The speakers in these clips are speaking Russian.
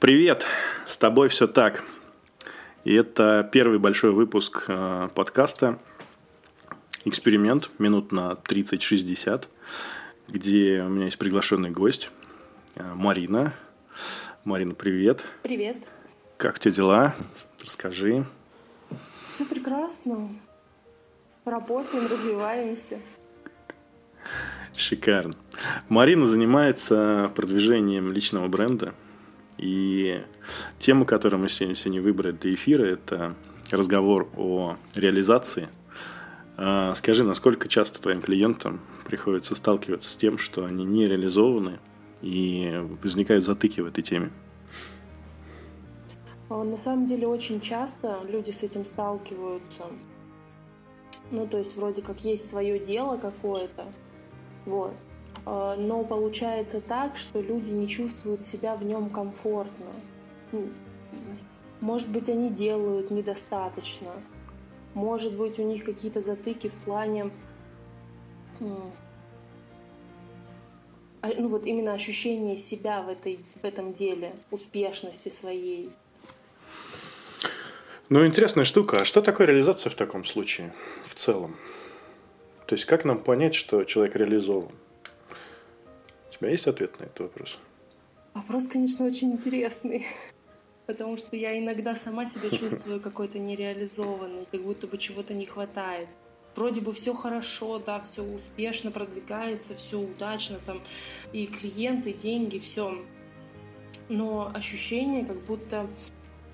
Привет, с тобой все так. И это первый большой выпуск э, подкаста «Эксперимент» минут на 30-60, где у меня есть приглашенный гость э, Марина. Марина, привет. Привет. Как у тебя дела? Расскажи. Все прекрасно. Работаем, развиваемся. Шикарно. Марина занимается продвижением личного бренда – и тема, которую мы сегодня, сегодня выбрали для эфира, это разговор о реализации. А, скажи, насколько часто твоим клиентам приходится сталкиваться с тем, что они не реализованы и возникают затыки в этой теме? А, на самом деле очень часто люди с этим сталкиваются. Ну, то есть вроде как есть свое дело какое-то, вот, но получается так, что люди не чувствуют себя в нем комфортно. Может быть, они делают недостаточно. Может быть, у них какие-то затыки в плане а, ну вот именно ощущение себя в, этой, в этом деле, успешности своей. Ну, интересная штука. А что такое реализация в таком случае, в целом? То есть, как нам понять, что человек реализован? Тебя есть ответ на этот вопрос? Вопрос, конечно, очень интересный. Потому что я иногда сама себя чувствую какой-то нереализованной, как будто бы чего-то не хватает. Вроде бы все хорошо, да, все успешно продвигается, все удачно, там и клиенты, и деньги, все. Но ощущение, как будто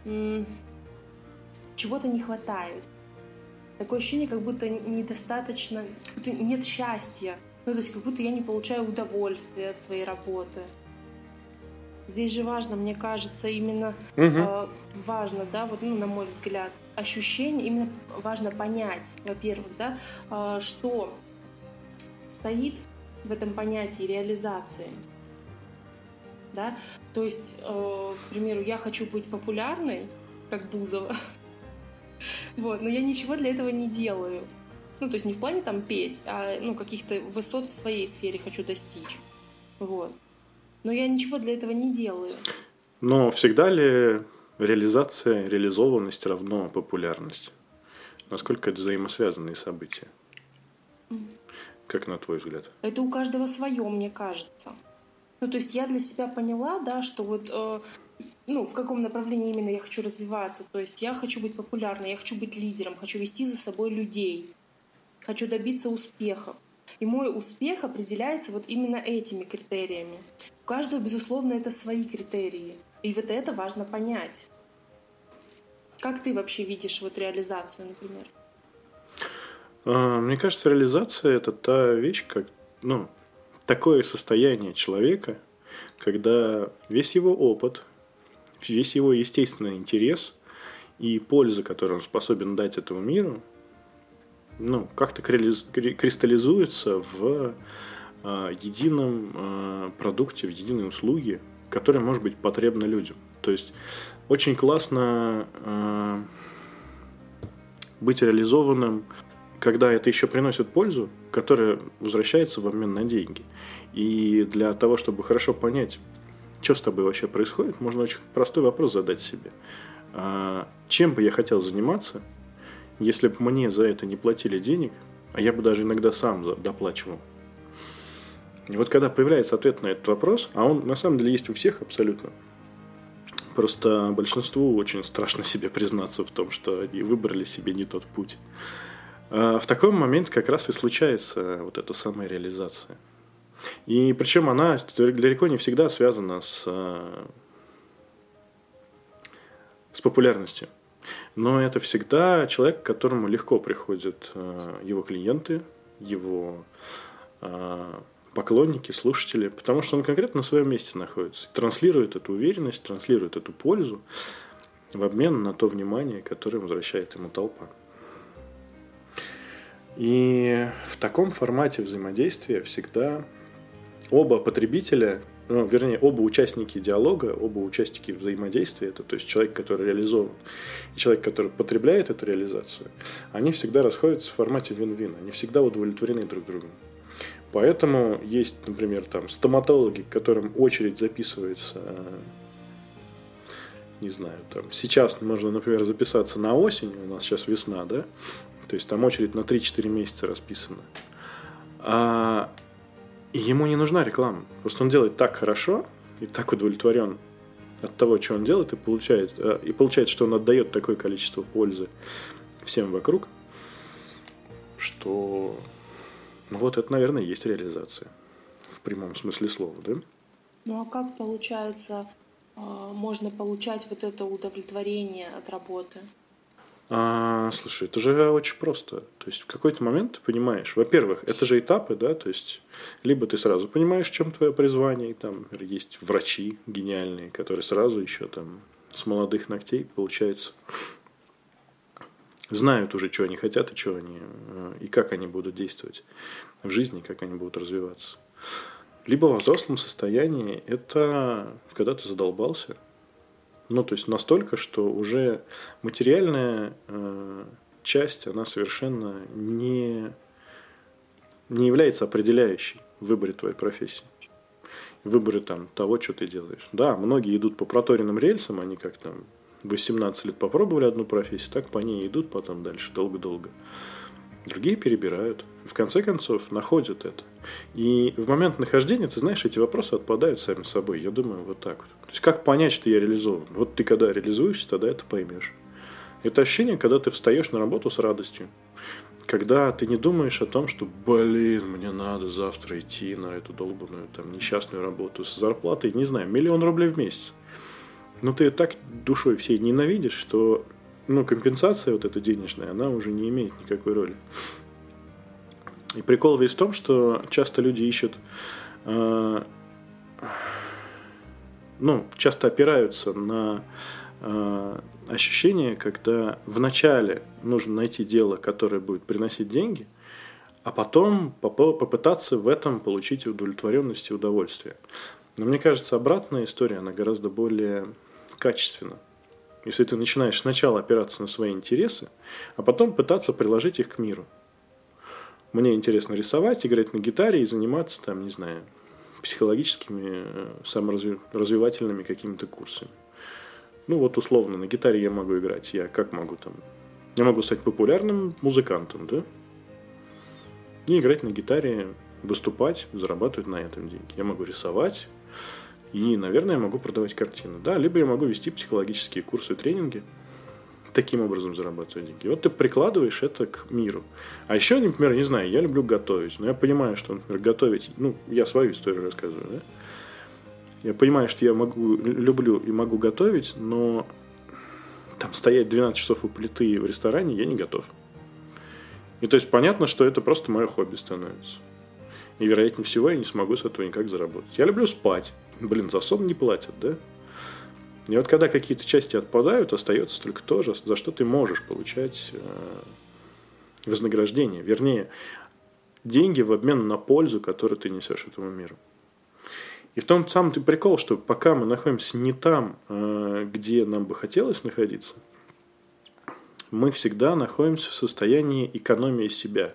м- чего-то не хватает. Такое ощущение, как будто недостаточно, как будто нет счастья. Ну, то есть как будто я не получаю удовольствия от своей работы. Здесь же важно, мне кажется, именно угу. э, важно, да, вот, ну, на мой взгляд, ощущение, именно важно понять, во-первых, да, э, что стоит в этом понятии реализации. Да? То есть, э, к примеру, я хочу быть популярной, как Бузова, вот, но я ничего для этого не делаю. Ну, то есть не в плане там петь, а ну, каких-то высот в своей сфере хочу достичь. Вот. Но я ничего для этого не делаю. Но всегда ли реализация, реализованность равно популярность? Насколько это взаимосвязанные события? Как на твой взгляд? Это у каждого свое, мне кажется. Ну, то есть я для себя поняла, да, что вот э, ну, в каком направлении именно я хочу развиваться. То есть я хочу быть популярной, я хочу быть лидером, хочу вести за собой людей хочу добиться успехов. И мой успех определяется вот именно этими критериями. У каждого, безусловно, это свои критерии. И вот это важно понять. Как ты вообще видишь вот реализацию, например? А, мне кажется, реализация – это та вещь, как, ну, такое состояние человека, когда весь его опыт, весь его естественный интерес и польза, которую он способен дать этому миру – ну, как-то кристаллизуется в э, едином э, продукте, в единой услуге, которая может быть потребна людям. То есть очень классно э, быть реализованным, когда это еще приносит пользу, которая возвращается в обмен на деньги. И для того, чтобы хорошо понять, что с тобой вообще происходит, можно очень простой вопрос задать себе. Чем бы я хотел заниматься – если бы мне за это не платили денег, а я бы даже иногда сам доплачивал. И вот когда появляется ответ на этот вопрос, а он на самом деле есть у всех абсолютно, просто большинству очень страшно себе признаться в том, что они выбрали себе не тот путь. А в такой момент как раз и случается вот эта самая реализация. И причем она далеко не всегда связана с, с популярностью. Но это всегда человек, к которому легко приходят э, его клиенты, его э, поклонники, слушатели, потому что он конкретно на своем месте находится. Транслирует эту уверенность, транслирует эту пользу в обмен на то внимание, которое возвращает ему толпа. И в таком формате взаимодействия всегда оба потребителя ну, вернее, оба участники диалога, оба участники взаимодействия, это то есть человек, который реализован, и человек, который потребляет эту реализацию, они всегда расходятся в формате вин-вин, они всегда удовлетворены друг другом. Поэтому есть, например, там стоматологи, к которым очередь записывается не знаю, там, сейчас можно, например, записаться на осень, у нас сейчас весна, да, то есть там очередь на 3-4 месяца расписана. А ему не нужна реклама. Просто он делает так хорошо и так удовлетворен от того, что он делает, и получает, э, и получает, что он отдает такое количество пользы всем вокруг, что ну вот это, наверное, и есть реализация в прямом смысле слова, да? Ну а как получается, а, можно получать вот это удовлетворение от работы? А, слушай, это же очень просто. То есть в какой-то момент ты понимаешь, во-первых, это же этапы, да, то есть либо ты сразу понимаешь, в чем твое призвание, и там есть врачи гениальные, которые сразу еще там с молодых ногтей, получается, знают уже, что они хотят и что они, э, и как они будут действовать в жизни, как они будут развиваться. Либо во взрослом состоянии это когда ты задолбался, ну, то есть настолько, что уже материальная э, часть, она совершенно не, не является определяющей в выборе твоей профессии. В выборе там, того, что ты делаешь. Да, многие идут по проторенным рельсам, они как там 18 лет попробовали одну профессию, так по ней идут потом дальше долго-долго. Другие перебирают. В конце концов, находят это. И в момент нахождения, ты знаешь, эти вопросы отпадают сами собой. Я думаю, вот так вот. Есть, как понять, что я реализован? Вот ты когда реализуешься, тогда это поймешь. Это ощущение, когда ты встаешь на работу с радостью. Когда ты не думаешь о том, что, блин, мне надо завтра идти на эту долбанную, там, несчастную работу с зарплатой, не знаю, миллион рублей в месяц. Но ты так душой всей ненавидишь, что ну, компенсация вот эта денежная, она уже не имеет никакой роли. И прикол весь в том, что часто люди ищут, э, ну, часто опираются на э, ощущение, когда вначале нужно найти дело, которое будет приносить деньги, а потом попытаться в этом получить удовлетворенность и удовольствие. Но мне кажется, обратная история, она гораздо более качественна. Если ты начинаешь сначала опираться на свои интересы, а потом пытаться приложить их к миру. Мне интересно рисовать, играть на гитаре и заниматься, там, не знаю, психологическими, э, саморазвивательными какими-то курсами. Ну вот условно, на гитаре я могу играть. Я как могу там? Я могу стать популярным музыкантом, да? И играть на гитаре, выступать, зарабатывать на этом деньги. Я могу рисовать, и, наверное, я могу продавать картины. Да, либо я могу вести психологические курсы тренинги, таким образом зарабатывать деньги. Вот ты прикладываешь это к миру. А еще, например, не знаю, я люблю готовить. Но я понимаю, что, например, готовить... Ну, я свою историю рассказываю, да? Я понимаю, что я могу, люблю и могу готовить, но там стоять 12 часов у плиты в ресторане я не готов. И то есть понятно, что это просто мое хобби становится. И вероятнее всего я не смогу с этого никак заработать. Я люблю спать. Блин, за сон не платят, да? И вот когда какие-то части отпадают, остается только то, за что ты можешь получать э, вознаграждение. Вернее, деньги в обмен на пользу, которую ты несешь этому миру. И в том самый прикол, что пока мы находимся не там, э, где нам бы хотелось находиться, мы всегда находимся в состоянии экономии себя.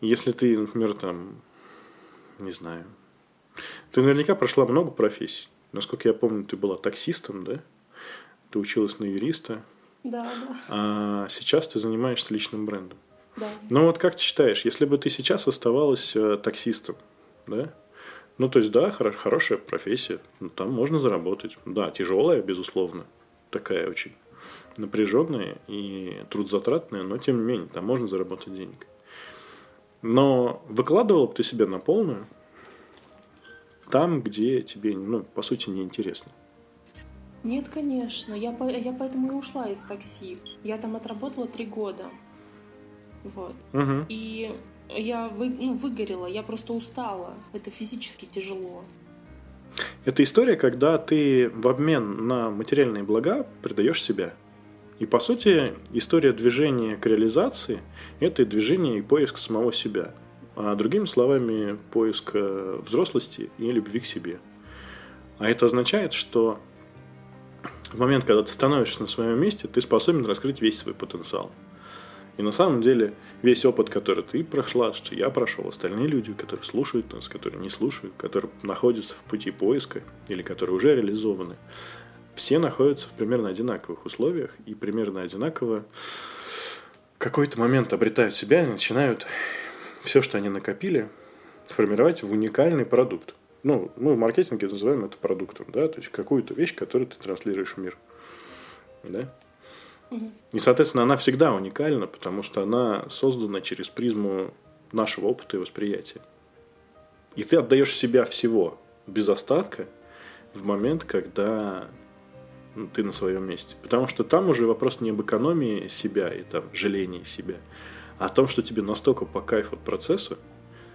Если ты, например, там, не знаю, ты наверняка прошла много профессий. Насколько я помню, ты была таксистом, да? Ты училась на юриста. Да, да. А сейчас ты занимаешься личным брендом. Да. Ну вот как ты считаешь, если бы ты сейчас оставалась э, таксистом, да? Ну, то есть, да, хорош, хорошая профессия, ну, там можно заработать. Да, тяжелая, безусловно, такая очень напряженная и трудозатратная, но тем не менее, там можно заработать денег. Но выкладывал бы ты себя на полную, там, где тебе, ну, по сути, неинтересно. Нет, конечно. Я, по, я поэтому и ушла из такси. Я там отработала три года. Вот. Угу. И я вы, ну, выгорела, я просто устала. Это физически тяжело. Это история, когда ты в обмен на материальные блага предаешь себя. И по сути, история движения к реализации – это движение и поиск самого себя – а другими словами, поиск э, взрослости и любви к себе. А это означает, что в момент, когда ты становишься на своем месте, ты способен раскрыть весь свой потенциал. И на самом деле весь опыт, который ты прошла, что я прошел, остальные люди, которые слушают нас, которые не слушают, которые находятся в пути поиска или которые уже реализованы, все находятся в примерно одинаковых условиях и примерно одинаково в какой-то момент обретают себя и начинают все, что они накопили, формировать в уникальный продукт. Ну, мы в маркетинге называем это продуктом, да, то есть какую-то вещь, которую ты транслируешь в мир. Да? И, соответственно, она всегда уникальна, потому что она создана через призму нашего опыта и восприятия. И ты отдаешь себя всего без остатка в момент, когда ну, ты на своем месте. Потому что там уже вопрос не об экономии себя и там жалении себя, о том, что тебе настолько по кайфу от процесса,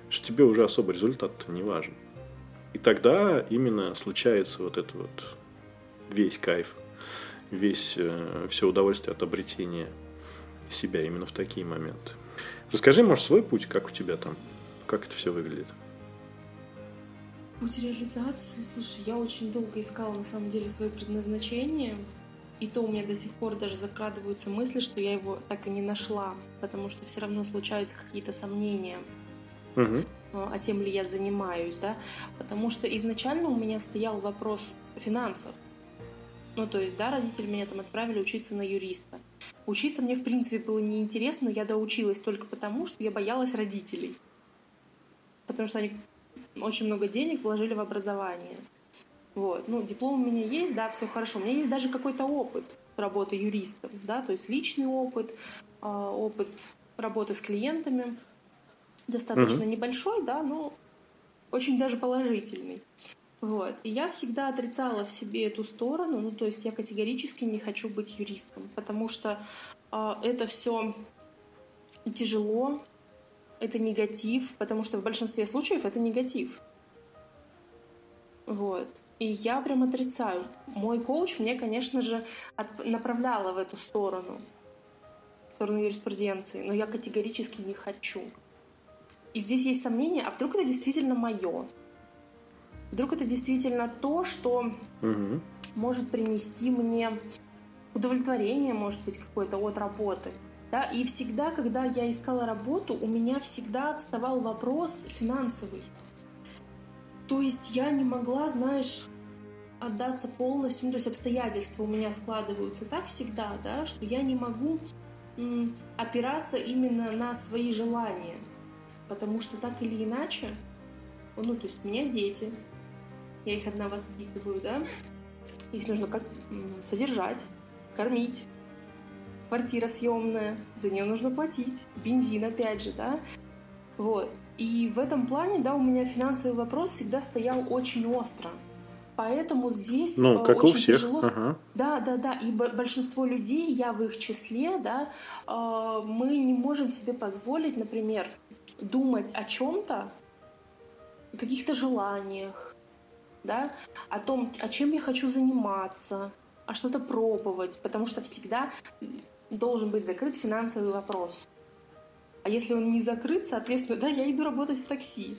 что тебе уже особо результат не важен. И тогда именно случается вот это вот весь кайф, весь э, все удовольствие от обретения себя именно в такие моменты. Расскажи, может, свой путь, как у тебя там, как это все выглядит? Путь реализации, слушай, я очень долго искала на самом деле свое предназначение, и то у меня до сих пор даже закрадываются мысли, что я его так и не нашла, потому что все равно случаются какие-то сомнения. Угу. А тем ли я занимаюсь, да? Потому что изначально у меня стоял вопрос финансов. Ну, то есть, да, родители меня там отправили учиться на юриста. Учиться мне, в принципе, было неинтересно, я доучилась только потому, что я боялась родителей. Потому что они очень много денег вложили в образование. Вот. Ну, диплом у меня есть, да, все хорошо. У меня есть даже какой-то опыт работы юристом, да, то есть личный опыт, а, опыт работы с клиентами, достаточно угу. небольшой, да, но очень даже положительный. Вот. И я всегда отрицала в себе эту сторону, ну, то есть я категорически не хочу быть юристом, потому что э, это все тяжело, это негатив, потому что в большинстве случаев это негатив. Вот. И я прям отрицаю. Мой коуч мне, конечно же, направляла в эту сторону, в сторону юриспруденции, но я категорически не хочу. И здесь есть сомнение, а вдруг это действительно мое? Вдруг это действительно то, что угу. может принести мне удовлетворение, может быть, какое-то от работы. Да? И всегда, когда я искала работу, у меня всегда вставал вопрос финансовый. То есть я не могла, знаешь, отдаться полностью, ну, то есть обстоятельства у меня складываются так всегда, да, что я не могу м, опираться именно на свои желания, потому что так или иначе, ну, то есть у меня дети, я их одна воспитываю, да, их нужно как содержать, кормить, квартира съемная, за нее нужно платить, бензин опять же, да, вот. И в этом плане, да, у меня финансовый вопрос всегда стоял очень остро. Поэтому здесь ну, э, как очень у всех. тяжело. Ага. Да, да, да. И большинство людей, я в их числе, да, э, мы не можем себе позволить, например, думать о чем-то, каких-то желаниях, да, о том, о чем я хочу заниматься, а что-то пробовать, потому что всегда должен быть закрыт финансовый вопрос. А если он не закрыт, соответственно, да, я иду работать в такси.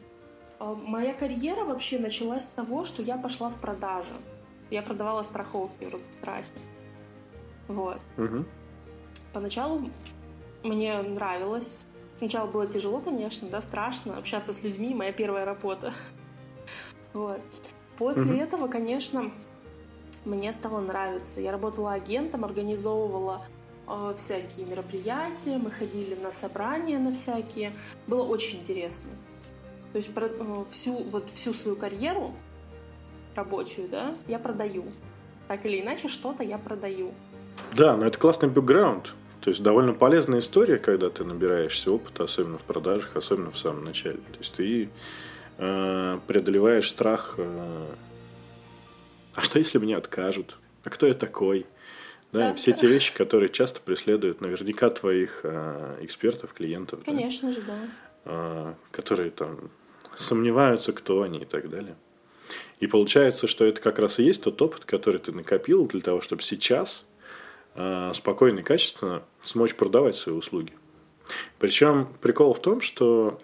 А моя карьера вообще началась с того, что я пошла в продажу. Я продавала страховки в Росгострахе. Вот. Угу. Поначалу мне нравилось. Сначала было тяжело, конечно, да, страшно общаться с людьми, моя первая работа. Вот. После угу. этого, конечно, мне стало нравиться. Я работала агентом, организовывала всякие мероприятия, мы ходили на собрания на всякие. Было очень интересно. То есть про, э, всю, вот всю свою карьеру рабочую, да, я продаю. Так или иначе, что-то я продаю. Да, но это классный бэкграунд. То есть довольно полезная история, когда ты набираешься опыта, особенно в продажах, особенно в самом начале. То есть ты э, преодолеваешь страх. Э, а что если мне откажут? А кто я такой? Да, да все те вещи, которые часто преследуют наверняка твоих э, экспертов, клиентов. Конечно да? же, да. Э, которые там сомневаются, кто они и так далее. И получается, что это как раз и есть тот опыт, который ты накопил для того, чтобы сейчас э, спокойно и качественно смочь продавать свои услуги. Причем прикол в том, что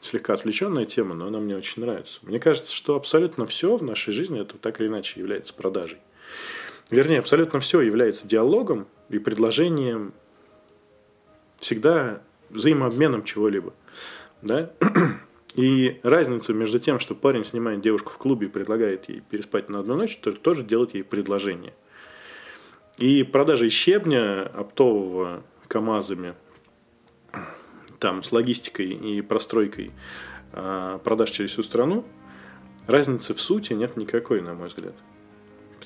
слегка отвлеченная тема, но она мне очень нравится. Мне кажется, что абсолютно все в нашей жизни это так или иначе является продажей. Вернее, абсолютно все является диалогом и предложением, всегда взаимообменом чего-либо. Да? И разница между тем, что парень снимает девушку в клубе и предлагает ей переспать на одну ночь, то тоже делает ей предложение. И продажа щебня оптового КАМАЗами, там, с логистикой и простройкой а, продаж через всю страну, разницы в сути нет никакой, на мой взгляд.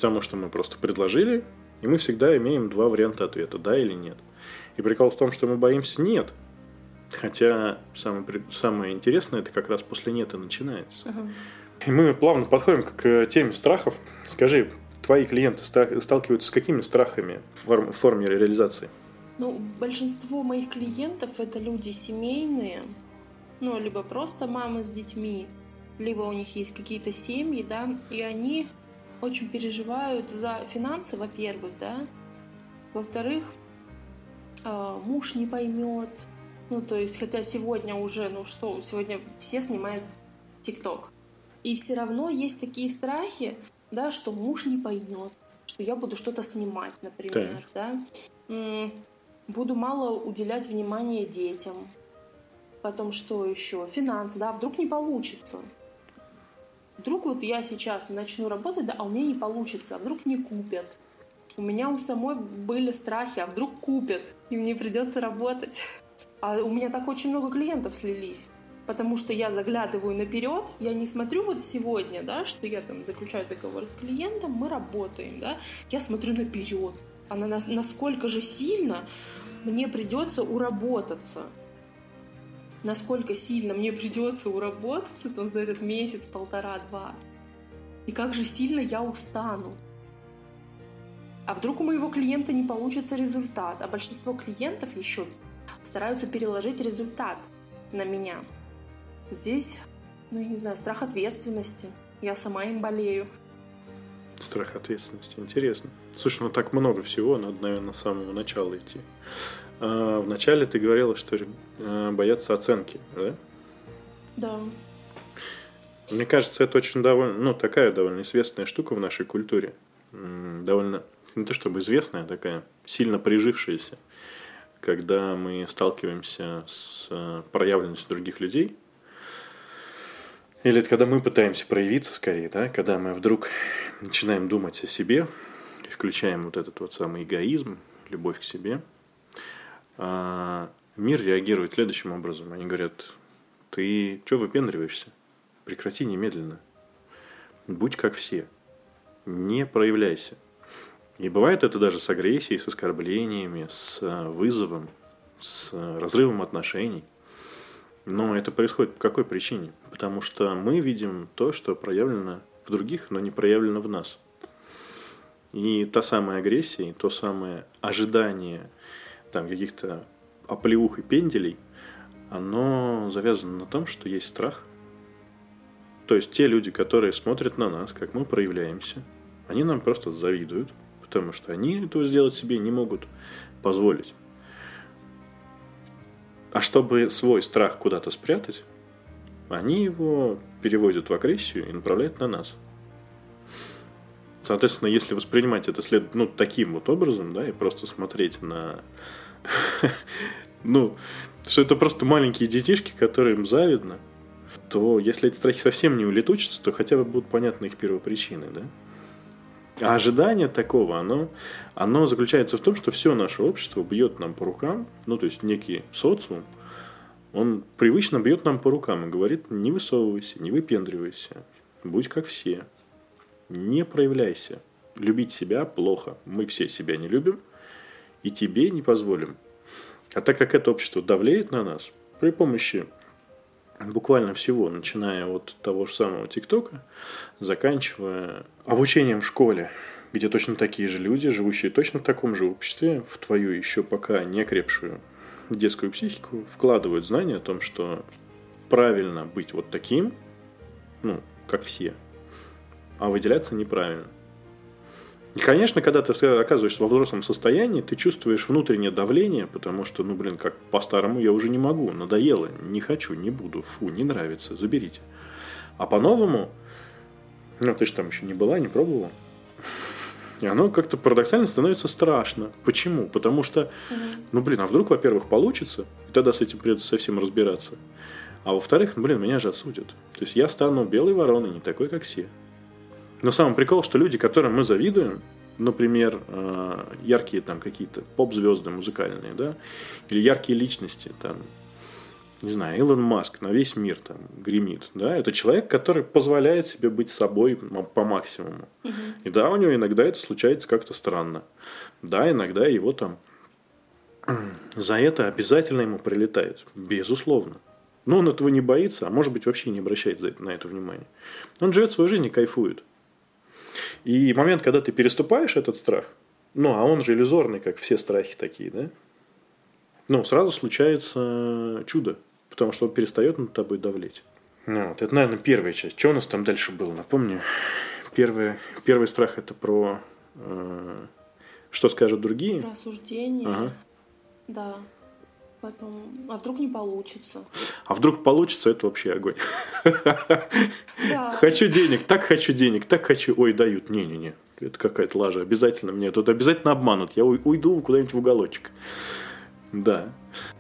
Потому что мы просто предложили, и мы всегда имеем два варианта ответа, да или нет. И прикол в том, что мы боимся нет. Хотя самое, самое интересное, это как раз после нет и начинается. Uh-huh. И мы плавно подходим к теме страхов. Скажи, твои клиенты сталкиваются с какими страхами в форме реализации? Ну, большинство моих клиентов это люди семейные, ну, либо просто мамы с детьми, либо у них есть какие-то семьи, да, и они очень переживают за финансы, во-первых, да, во-вторых, а, муж не поймет, ну, то есть, хотя сегодня уже, ну что, сегодня все снимают ТикТок. И все равно есть такие страхи, да, что муж не поймет, что я буду что-то снимать, например, да. да? Буду мало уделять внимания детям. Потом что еще? Финансы, да, вдруг не получится. Вдруг вот я сейчас начну работать, да, а у меня не получится, а вдруг не купят. У меня у самой были страхи, а вдруг купят, и мне придется работать. А у меня так очень много клиентов слились. Потому что я заглядываю наперед, я не смотрю вот сегодня, да, что я там заключаю договор с клиентом, мы работаем, да, я смотрю наперед. А на, насколько же сильно мне придется уработаться. Насколько сильно мне придется уработаться там за этот месяц, полтора-два. И как же сильно я устану. А вдруг у моего клиента не получится результат? А большинство клиентов еще стараются переложить результат на меня. Здесь, ну, я не знаю, страх ответственности. Я сама им болею. Страх ответственности. Интересно. Слушай, ну так много всего, надо, наверное, с самого начала идти. А, вначале ты говорила, что э, боятся оценки, да? Да. Мне кажется, это очень довольно, ну, такая довольно известная штука в нашей культуре. Довольно, не то чтобы известная, а такая сильно прижившаяся когда мы сталкиваемся с э, проявленностью других людей, или это когда мы пытаемся проявиться скорее, да, когда мы вдруг начинаем думать о себе, включаем вот этот вот самый эгоизм, любовь к себе, мир реагирует следующим образом. Они говорят, ты что выпендриваешься? Прекрати немедленно. Будь как все. Не проявляйся. И бывает это даже с агрессией, с оскорблениями, с э, вызовом, с э, разрывом отношений. Но это происходит по какой причине? Потому что мы видим то, что проявлено в других, но не проявлено в нас. И та самая агрессия, то самое ожидание там, каких-то оплеух и пенделей, оно завязано на том, что есть страх. То есть те люди, которые смотрят на нас, как мы проявляемся, они нам просто завидуют – потому что они этого сделать себе не могут позволить. А чтобы свой страх куда-то спрятать, они его переводят в агрессию и направляют на нас. Соответственно, если воспринимать это след... ну, таким вот образом, да, и просто смотреть на... ну, что это просто маленькие детишки, которым завидно, то если эти страхи совсем не улетучатся, то хотя бы будут понятны их первопричины, да? А ожидание такого, оно, оно заключается в том, что все наше общество бьет нам по рукам, ну, то есть некий социум, он привычно бьет нам по рукам и говорит, не высовывайся, не выпендривайся, будь как все, не проявляйся. Любить себя плохо, мы все себя не любим, и тебе не позволим. А так как это общество давлеет на нас, при помощи буквально всего, начиная от того же самого ТикТока, заканчивая обучением в школе, где точно такие же люди, живущие точно в таком же обществе, в твою еще пока не окрепшую детскую психику, вкладывают знания о том, что правильно быть вот таким, ну, как все, а выделяться неправильно. И, конечно, когда ты оказываешься во взрослом состоянии, ты чувствуешь внутреннее давление, потому что, ну, блин, как по-старому я уже не могу, надоело, не хочу, не буду, фу, не нравится, заберите. А по-новому, ну, ты же там еще не была, не пробовала. И оно как-то парадоксально становится страшно. Почему? Потому что, ну, блин, а вдруг, во-первых, получится, и тогда с этим придется совсем разбираться. А во-вторых, блин, меня же осудят. То есть я стану белой вороной, не такой, как все. Но самый прикол, что люди, которым мы завидуем, например, э, яркие там какие-то поп-звезды музыкальные, да, или яркие личности, там, не знаю, Илон Маск на весь мир там гремит, да, это человек, который позволяет себе быть собой по максимуму. Угу. И да, у него иногда это случается как-то странно. Да, иногда его там за это обязательно ему прилетает, безусловно. Но он этого не боится, а может быть вообще не обращает на это внимания. Он живет свою жизнь и кайфует. И момент, когда ты переступаешь этот страх, ну, а он же иллюзорный, как все страхи такие, да? Ну, сразу случается чудо потому что он перестает над тобой давлеть. Ну, вот, это, наверное, первая часть. Что у нас там дальше было? Напомню. Первый, первый страх это про э, что скажут другие. Про осуждение. Ага. Да. Потом, а вдруг не получится? А вдруг получится, это вообще огонь. Да. Хочу денег, так хочу денег, так хочу. Ой, дают. Не-не-не. Это какая-то лажа. Обязательно мне тут обязательно обманут. Я уйду куда-нибудь в уголочек. Да.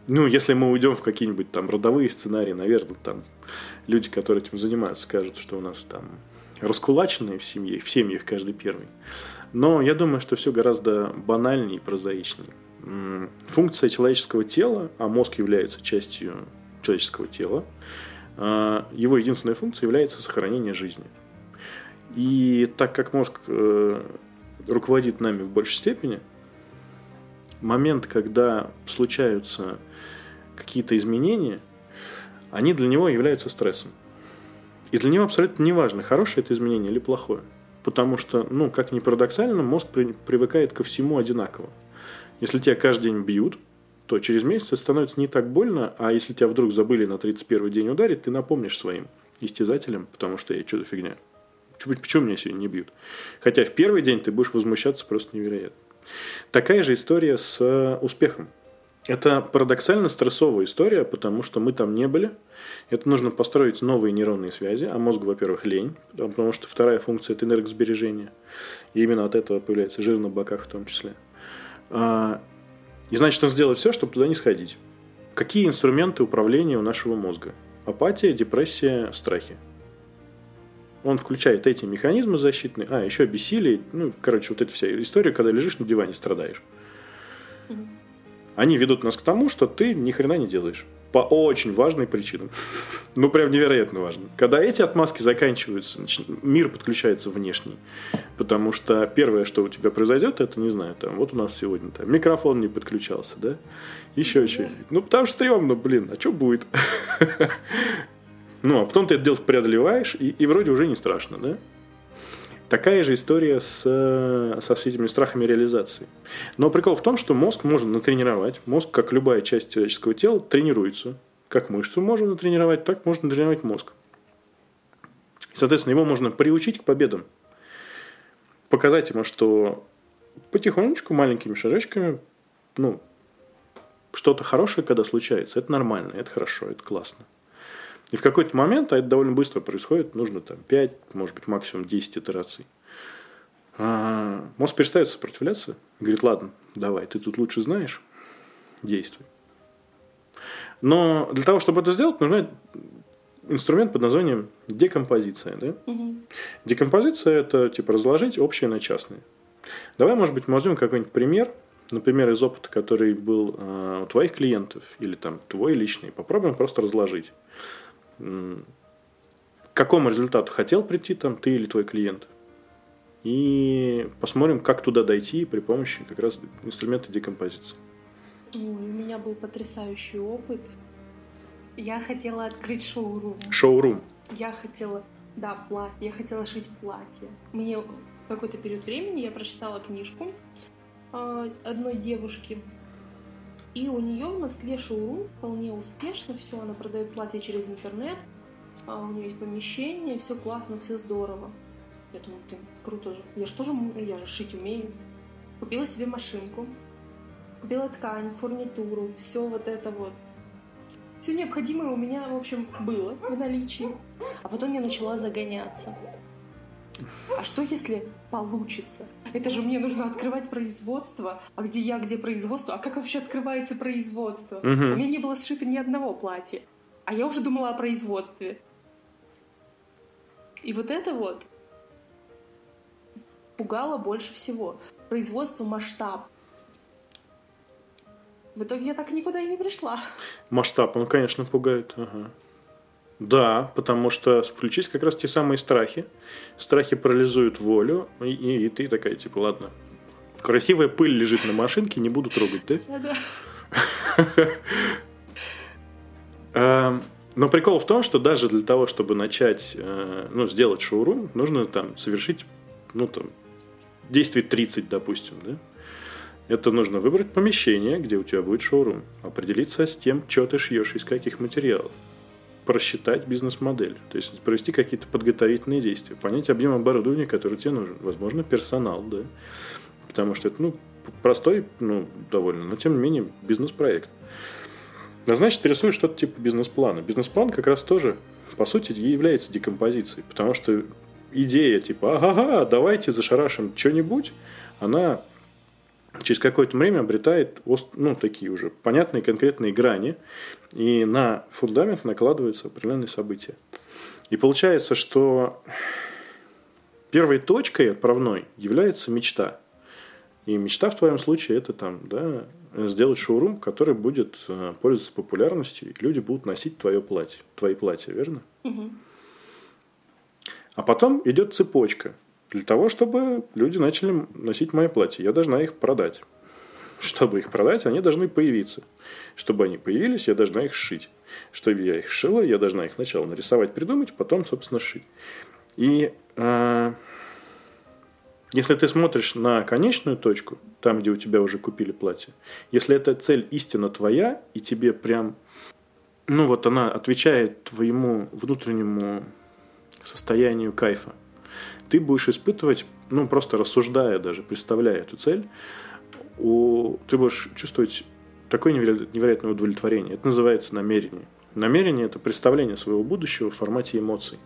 Ну, если мы уйдем в какие-нибудь там родовые сценарии, наверное, там люди, которые этим занимаются, скажут, что у нас там раскулаченные в семье, в семьях каждый первый. Но я думаю, что все гораздо банальнее и прозаичнее. Функция человеческого тела, а мозг является частью человеческого тела, а, его единственная функция является сохранение жизни. И так как мозг э, руководит нами в большей степени – момент, когда случаются какие-то изменения, они для него являются стрессом. И для него абсолютно не важно, хорошее это изменение или плохое. Потому что, ну, как ни парадоксально, мозг при, привыкает ко всему одинаково. Если тебя каждый день бьют, то через месяц становится не так больно, а если тебя вдруг забыли на 31 день ударить, ты напомнишь своим истязателям, потому что я что за фигня. Почему меня сегодня не бьют? Хотя в первый день ты будешь возмущаться просто невероятно. Такая же история с э, успехом. Это парадоксально стрессовая история, потому что мы там не были. Это нужно построить новые нейронные связи, а мозгу, во-первых, лень, потому что вторая функция – это энергосбережение. И именно от этого появляется жир на боках в том числе. А, и значит, он сделает все, чтобы туда не сходить. Какие инструменты управления у нашего мозга? Апатия, депрессия, страхи он включает эти механизмы защитные, а, еще бессилие, ну, короче, вот эта вся история, когда лежишь на диване, страдаешь. Они ведут нас к тому, что ты ни хрена не делаешь. По очень важной причинам. ну, прям невероятно важно. Когда эти отмазки заканчиваются, мир подключается внешний. Потому что первое, что у тебя произойдет, это, не знаю, там, вот у нас сегодня там, микрофон не подключался, да? Еще что-нибудь. Ну, потому что стрёмно, блин, а что будет? Ну, а потом ты это дело преодолеваешь, и, и вроде уже не страшно, да? Такая же история с, со всеми страхами реализации. Но прикол в том, что мозг можно натренировать. Мозг, как любая часть человеческого тела, тренируется. Как мышцу можно натренировать, так можно натренировать мозг. Соответственно, его можно приучить к победам. Показать ему, что потихонечку, маленькими шажочками, ну, что-то хорошее, когда случается, это нормально, это хорошо, это классно. И в какой-то момент, а это довольно быстро происходит, нужно там 5, может быть, максимум 10 итераций. А мозг перестает сопротивляться говорит, ладно, давай, ты тут лучше знаешь, действуй. Но для того, чтобы это сделать, нужен инструмент под названием декомпозиция. Да? Угу. Декомпозиция – это типа разложить общее на частное. Давай, может быть, мы возьмем какой-нибудь пример, например, из опыта, который был э, у твоих клиентов или там твой личный, попробуем просто разложить к какому результату хотел прийти там ты или твой клиент. И посмотрим, как туда дойти при помощи как раз инструмента декомпозиции. Ой, у меня был потрясающий опыт. Я хотела открыть шоурум. Шоурум. Я хотела, да, платье. Я хотела шить платье. Мне какой-то период времени я прочитала книжку э, одной девушки, и у нее в Москве шоурум вполне успешно, все, она продает платья через интернет, а у нее есть помещение, все классно, все здорово. Я думаю, блин, круто же. Я же тоже, я же шить умею. Купила себе машинку, купила ткань, фурнитуру, все вот это вот. Все необходимое у меня, в общем, было в наличии. А потом я начала загоняться. А что если получится? Это же мне нужно открывать производство. А где я, где производство? А как вообще открывается производство? Угу. У меня не было сшито ни одного платья. А я уже думала о производстве. И вот это вот пугало больше всего. Производство масштаб. В итоге я так никуда и не пришла. Масштаб, он, конечно, пугает. Ага. Да, потому что включить как раз те самые страхи. Страхи парализуют волю, и, и, и ты такая, типа, ладно, красивая пыль лежит на машинке, не буду трогать, да? Эм, но прикол в том, что даже для того, чтобы начать, э, ну, сделать шоурум, нужно там совершить, ну, там, действий 30, допустим, да? Это нужно выбрать помещение, где у тебя будет шоурум, определиться с тем, что ты шьешь, из каких материалов, просчитать бизнес-модель, то есть провести какие-то подготовительные действия, понять объем оборудования, который тебе нужен, возможно, персонал, да, потому что это, ну, простой, ну, довольно, но тем не менее бизнес-проект. А значит, рисуешь что-то типа бизнес-плана. Бизнес-план как раз тоже, по сути, является декомпозицией, потому что идея типа, ага, давайте зашарашим что-нибудь, она через какое-то время обретает ну, такие уже понятные конкретные грани, и на фундамент накладываются определенные события. И получается, что первой точкой отправной является мечта. И мечта в твоем случае это там, да, сделать шоурум, который будет э, пользоваться популярностью, и люди будут носить твое платье, твои платья, верно? Угу. А потом идет цепочка. Для того, чтобы люди начали носить мои платья, я должна их продать. Чтобы их продать, они должны появиться. Чтобы они появились, я должна их сшить. Чтобы я их шила, я должна их сначала нарисовать, придумать, потом, собственно, сшить. И э, если ты смотришь на конечную точку, там, где у тебя уже купили платье, если эта цель истинно твоя, и тебе прям, ну вот она отвечает твоему внутреннему состоянию кайфа, ты будешь испытывать, ну просто рассуждая даже, представляя эту цель, у, ты будешь чувствовать такое невероятное удовлетворение. Это называется намерение. Намерение – это представление своего будущего в формате эмоций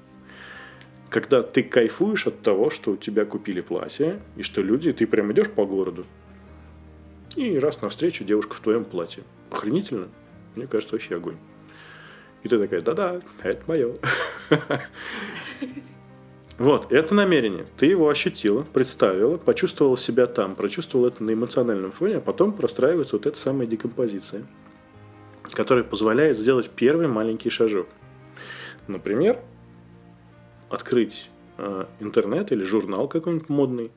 когда ты кайфуешь от того, что у тебя купили платье, и что люди, ты прям идешь по городу, и раз навстречу девушка в твоем платье. Охренительно. Мне кажется, вообще огонь. И ты такая, да-да, это мое. Вот, это намерение. Ты его ощутила, представила, почувствовала себя там, прочувствовала это на эмоциональном фоне, а потом простраивается вот эта самая декомпозиция, которая позволяет сделать первый маленький шажок. Например, открыть э, интернет или журнал какой-нибудь модный,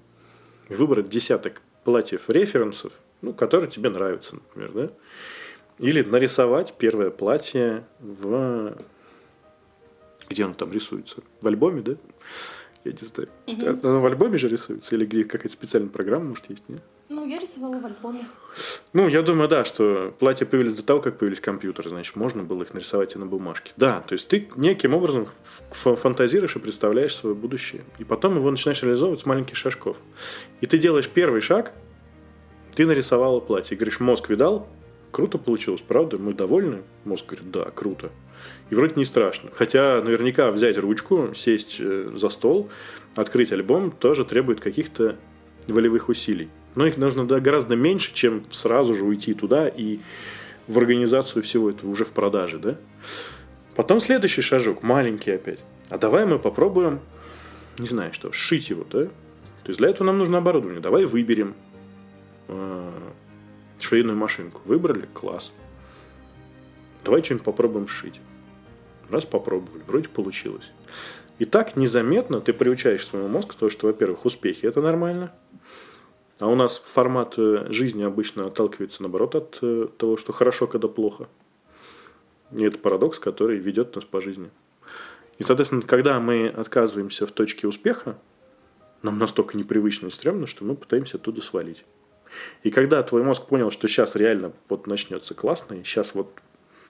выбрать десяток платьев референсов, ну, которые тебе нравятся, например, да? Или нарисовать первое платье в... Где оно там рисуется? В альбоме, да? Я не знаю. Угу. Оно в альбоме же рисуется? Или где какая-то специальная программа, может, есть? Нет? Ну, я рисовала в альбоме. Ну, я думаю, да, что платья появились до того, как появились компьютеры, значит, можно было их нарисовать и на бумажке. Да, то есть ты неким образом фантазируешь и представляешь свое будущее. И потом его начинаешь реализовывать с маленьких шажков. И ты делаешь первый шаг, ты нарисовала платье. И говоришь, мозг видал, круто получилось, правда? Мы довольны? Мозг говорит, да, круто. И вроде не страшно. Хотя наверняка взять ручку, сесть э, за стол, открыть альбом тоже требует каких-то волевых усилий. Но их нужно гораздо меньше, чем сразу же уйти туда и в организацию всего этого уже в продаже, да? Потом следующий шажок, маленький опять. А давай мы попробуем, не знаю что, сшить его, да? То есть для этого нам нужно оборудование. Давай выберем э, швейную машинку. Выбрали? Класс. Давай что-нибудь попробуем сшить. Раз попробовали, вроде получилось. И так незаметно ты приучаешь своему мозгу то, что, во-первых, успехи это нормально – а у нас формат э, жизни обычно отталкивается, наоборот, от э, того, что хорошо, когда плохо. И это парадокс, который ведет нас по жизни. И, соответственно, когда мы отказываемся в точке успеха, нам настолько непривычно и стрёмно, что мы пытаемся оттуда свалить. И когда твой мозг понял, что сейчас реально вот начнется классно, и сейчас вот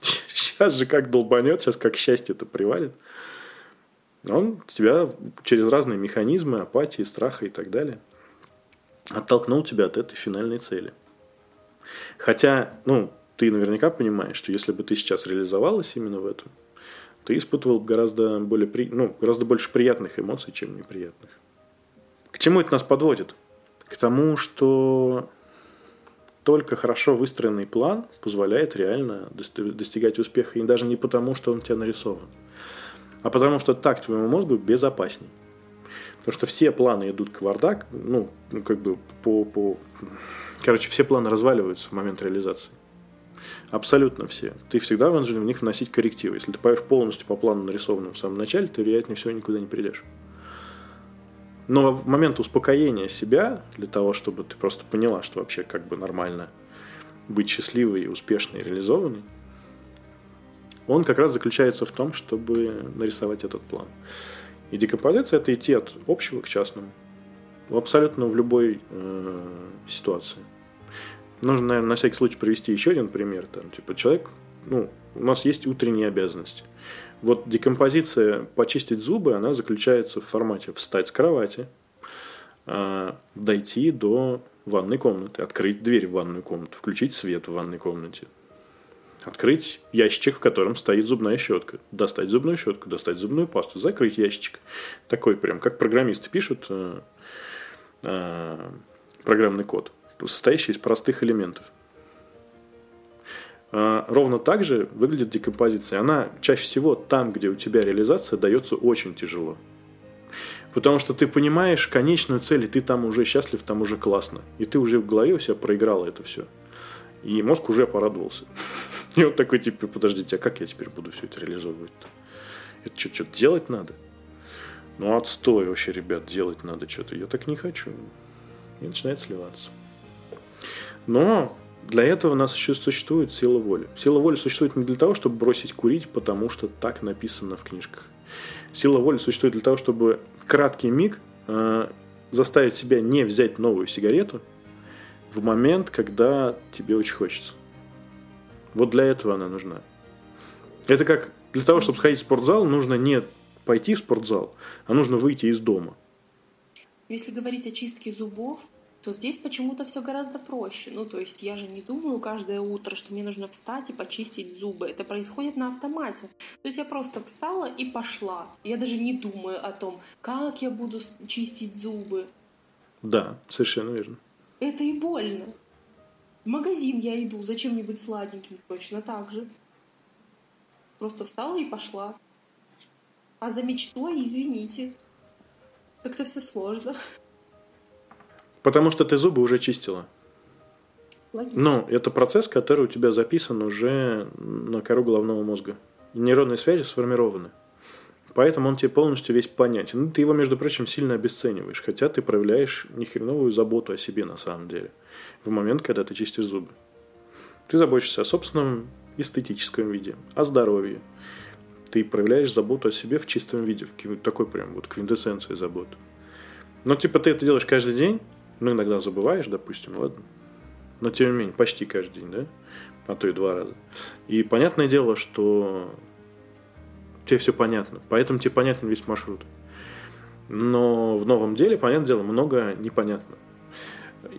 сейчас же как долбанет, сейчас как счастье это привалит, он тебя через разные механизмы апатии, страха и так далее – оттолкнул тебя от этой финальной цели. Хотя, ну, ты наверняка понимаешь, что если бы ты сейчас реализовалась именно в этом, ты испытывал гораздо, более, при... ну, гораздо больше приятных эмоций, чем неприятных. К чему это нас подводит? К тому, что только хорошо выстроенный план позволяет реально достигать успеха. И даже не потому, что он у тебя нарисован, а потому что так твоему мозгу безопасней. Потому что все планы идут кавардак, ну, ну, как бы по, по... Короче, все планы разваливаются в момент реализации. Абсолютно все. Ты всегда вынужден в них вносить коррективы. Если ты поешь полностью по плану нарисованному в самом начале, ты, вероятнее всего, никуда не придешь. Но в момент успокоения себя, для того, чтобы ты просто поняла, что вообще как бы нормально быть счастливой, успешной, реализованной, он как раз заключается в том, чтобы нарисовать этот план. И декомпозиция – это идти от общего к частному. Абсолютно в любой э, ситуации. Нужно, наверное, на всякий случай привести еще один пример. Там, типа, человек, ну, у нас есть утренние обязанности. Вот декомпозиция почистить зубы, она заключается в формате встать с кровати, э, дойти до ванной комнаты, открыть дверь в ванную комнату, включить свет в ванной комнате, Открыть ящичек, в котором стоит зубная щетка. Достать зубную щетку, достать зубную пасту, закрыть ящичек. Такой прям, как программисты пишут э, э, программный код, состоящий из простых элементов. Э, ровно так же выглядит декомпозиция. Она чаще всего там, где у тебя реализация, дается очень тяжело. Потому что ты понимаешь конечную цель, и ты там уже счастлив, там уже классно. И ты уже в голове у себя проиграл это все. И мозг уже порадовался. И он такой, типа, подождите, а как я теперь буду все это реализовывать-то? Это что, что-то делать надо? Ну, отстой вообще, ребят, делать надо что-то. Я так не хочу. И начинает сливаться. Но для этого у нас еще существует сила воли. Сила воли существует не для того, чтобы бросить курить, потому что так написано в книжках. Сила воли существует для того, чтобы краткий миг э, заставить себя не взять новую сигарету в момент, когда тебе очень хочется. Вот для этого она нужна. Это как для того, чтобы сходить в спортзал, нужно не пойти в спортзал, а нужно выйти из дома. Если говорить о чистке зубов, то здесь почему-то все гораздо проще. Ну, то есть я же не думаю каждое утро, что мне нужно встать и почистить зубы. Это происходит на автомате. То есть я просто встала и пошла. Я даже не думаю о том, как я буду чистить зубы. Да, совершенно верно. Это и больно. В магазин я иду за чем-нибудь сладеньким точно так же. Просто встала и пошла. А за мечтой, извините. Как-то все сложно. Потому что ты зубы уже чистила. Логично. Ну, это процесс, который у тебя записан уже на кору головного мозга. нейронные связи сформированы. Поэтому он тебе полностью весь понятен. Ну, ты его, между прочим, сильно обесцениваешь, хотя ты проявляешь нехреновую заботу о себе на самом деле в момент, когда ты чистишь зубы. Ты заботишься о собственном эстетическом виде, о здоровье. Ты проявляешь заботу о себе в чистом виде, в такой прям вот квинтэссенции заботы. Но типа ты это делаешь каждый день, ну иногда забываешь, допустим, ладно. Но тем не менее, почти каждый день, да? А то и два раза. И понятное дело, что тебе все понятно. Поэтому тебе понятен весь маршрут. Но в новом деле, понятное дело, много непонятно.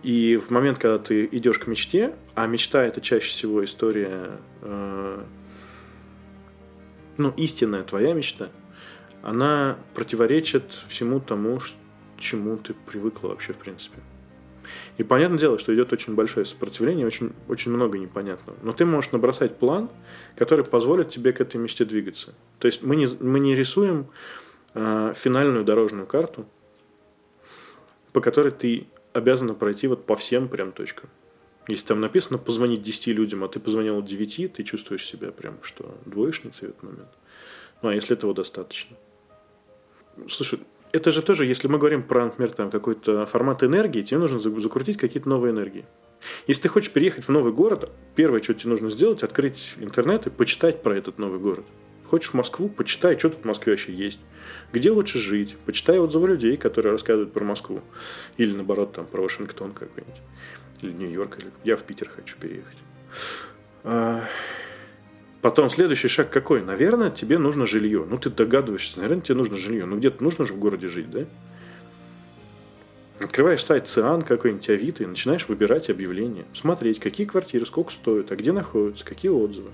И в момент, когда ты идешь к мечте, а мечта это чаще всего история, э, ну, истинная твоя мечта, она противоречит всему тому, чему ты привыкла вообще в принципе. И понятное дело, что идет очень большое сопротивление, очень, очень много непонятного. Но ты можешь набросать план, который позволит тебе к этой мечте двигаться. То есть мы не, мы не рисуем э, финальную дорожную карту, по которой ты обязана пройти вот по всем прям точкам. Если там написано позвонить 10 людям, а ты позвонил 9, ты чувствуешь себя прям, что двоечницей в этот момент. Ну, а если этого достаточно? Слушай, это же тоже, если мы говорим про, например, там какой-то формат энергии, тебе нужно закрутить какие-то новые энергии. Если ты хочешь переехать в новый город, первое, что тебе нужно сделать, открыть интернет и почитать про этот новый город. Хочешь в Москву, почитай, что тут в Москве вообще есть. Где лучше жить. Почитай отзывы людей, которые рассказывают про Москву. Или, наоборот, там, про Вашингтон какой-нибудь. Или Нью-Йорк. Или я в Питер хочу переехать. Потом следующий шаг какой? Наверное, тебе нужно жилье. Ну, ты догадываешься, наверное, тебе нужно жилье. Ну, где-то нужно же в городе жить, да? Открываешь сайт ЦИАН какой-нибудь, Авито, и начинаешь выбирать объявления. Смотреть, какие квартиры, сколько стоят, а где находятся, какие отзывы.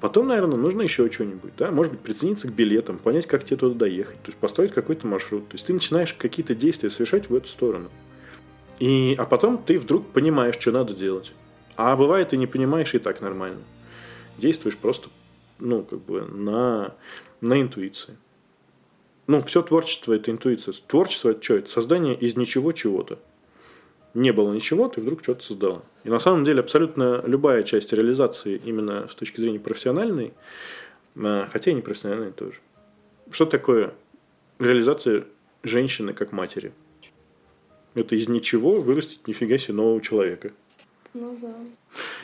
Потом, наверное, нужно еще что-нибудь, да, может быть, прицениться к билетам, понять, как тебе туда доехать, то есть построить какой-то маршрут. То есть ты начинаешь какие-то действия совершать в эту сторону. И, а потом ты вдруг понимаешь, что надо делать. А бывает, ты не понимаешь, и так нормально. Действуешь просто, ну, как бы на, на интуиции. Ну, все творчество – это интуиция. Творчество – это что? Это создание из ничего чего-то. Не было ничего, ты вдруг что-то создала. И на самом деле абсолютно любая часть реализации именно с точки зрения профессиональной, а, хотя и не профессиональной тоже. Что такое реализация женщины как матери? Это из ничего вырастить нифига себе нового человека. Ну да.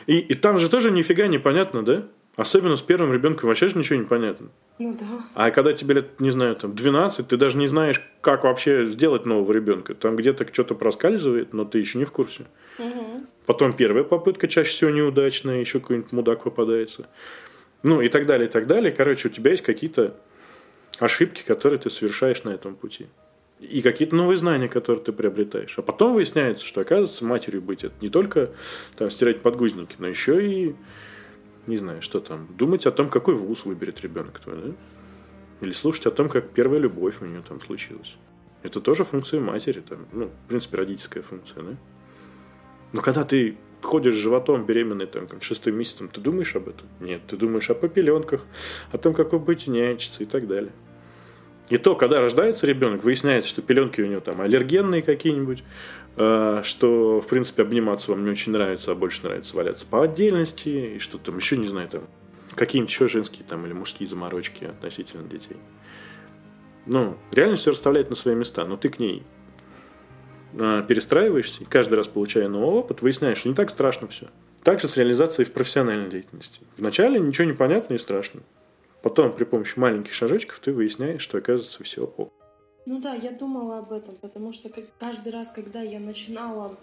И, и там же тоже нифига не понятно, да? Особенно с первым ребенком вообще же ничего не понятно. Ну да. А когда тебе лет, не знаю, там 12, ты даже не знаешь, как вообще сделать нового ребенка. Там где-то что-то проскальзывает, но ты еще не в курсе. Угу. Потом первая попытка чаще всего неудачная, еще какой-нибудь мудак попадается. Ну и так далее, и так далее. Короче, у тебя есть какие-то ошибки, которые ты совершаешь на этом пути. И какие-то новые знания, которые ты приобретаешь. А потом выясняется, что, оказывается, матерью быть это не только там, стирать подгузники, но еще и, не знаю, что там, думать о том, какой вуз выберет ребенок твой, да? Или слушать о том, как первая любовь у нее там случилась. Это тоже функция матери, там, ну, в принципе, родительская функция, да? Но когда ты ходишь животом беременный там, шестым месяцем, ты думаешь об этом? Нет, ты думаешь о попеленках, о том, какой быть нянчиться и так далее. И то, когда рождается ребенок, выясняется, что пеленки у него там аллергенные какие-нибудь, э, что, в принципе, обниматься вам не очень нравится, а больше нравится валяться по отдельности, и что там еще, не знаю, там, какие-нибудь еще женские там или мужские заморочки относительно детей. Ну, реальность все расставляет на свои места, но ты к ней э, перестраиваешься, и каждый раз получая новый опыт, выясняешь, что не так страшно все. Также с реализацией в профессиональной деятельности. Вначале ничего не понятно и страшно. Потом при помощи маленьких шажочков ты выясняешь, что оказывается все ок. Ну да, я думала об этом, потому что каждый раз, когда я начинала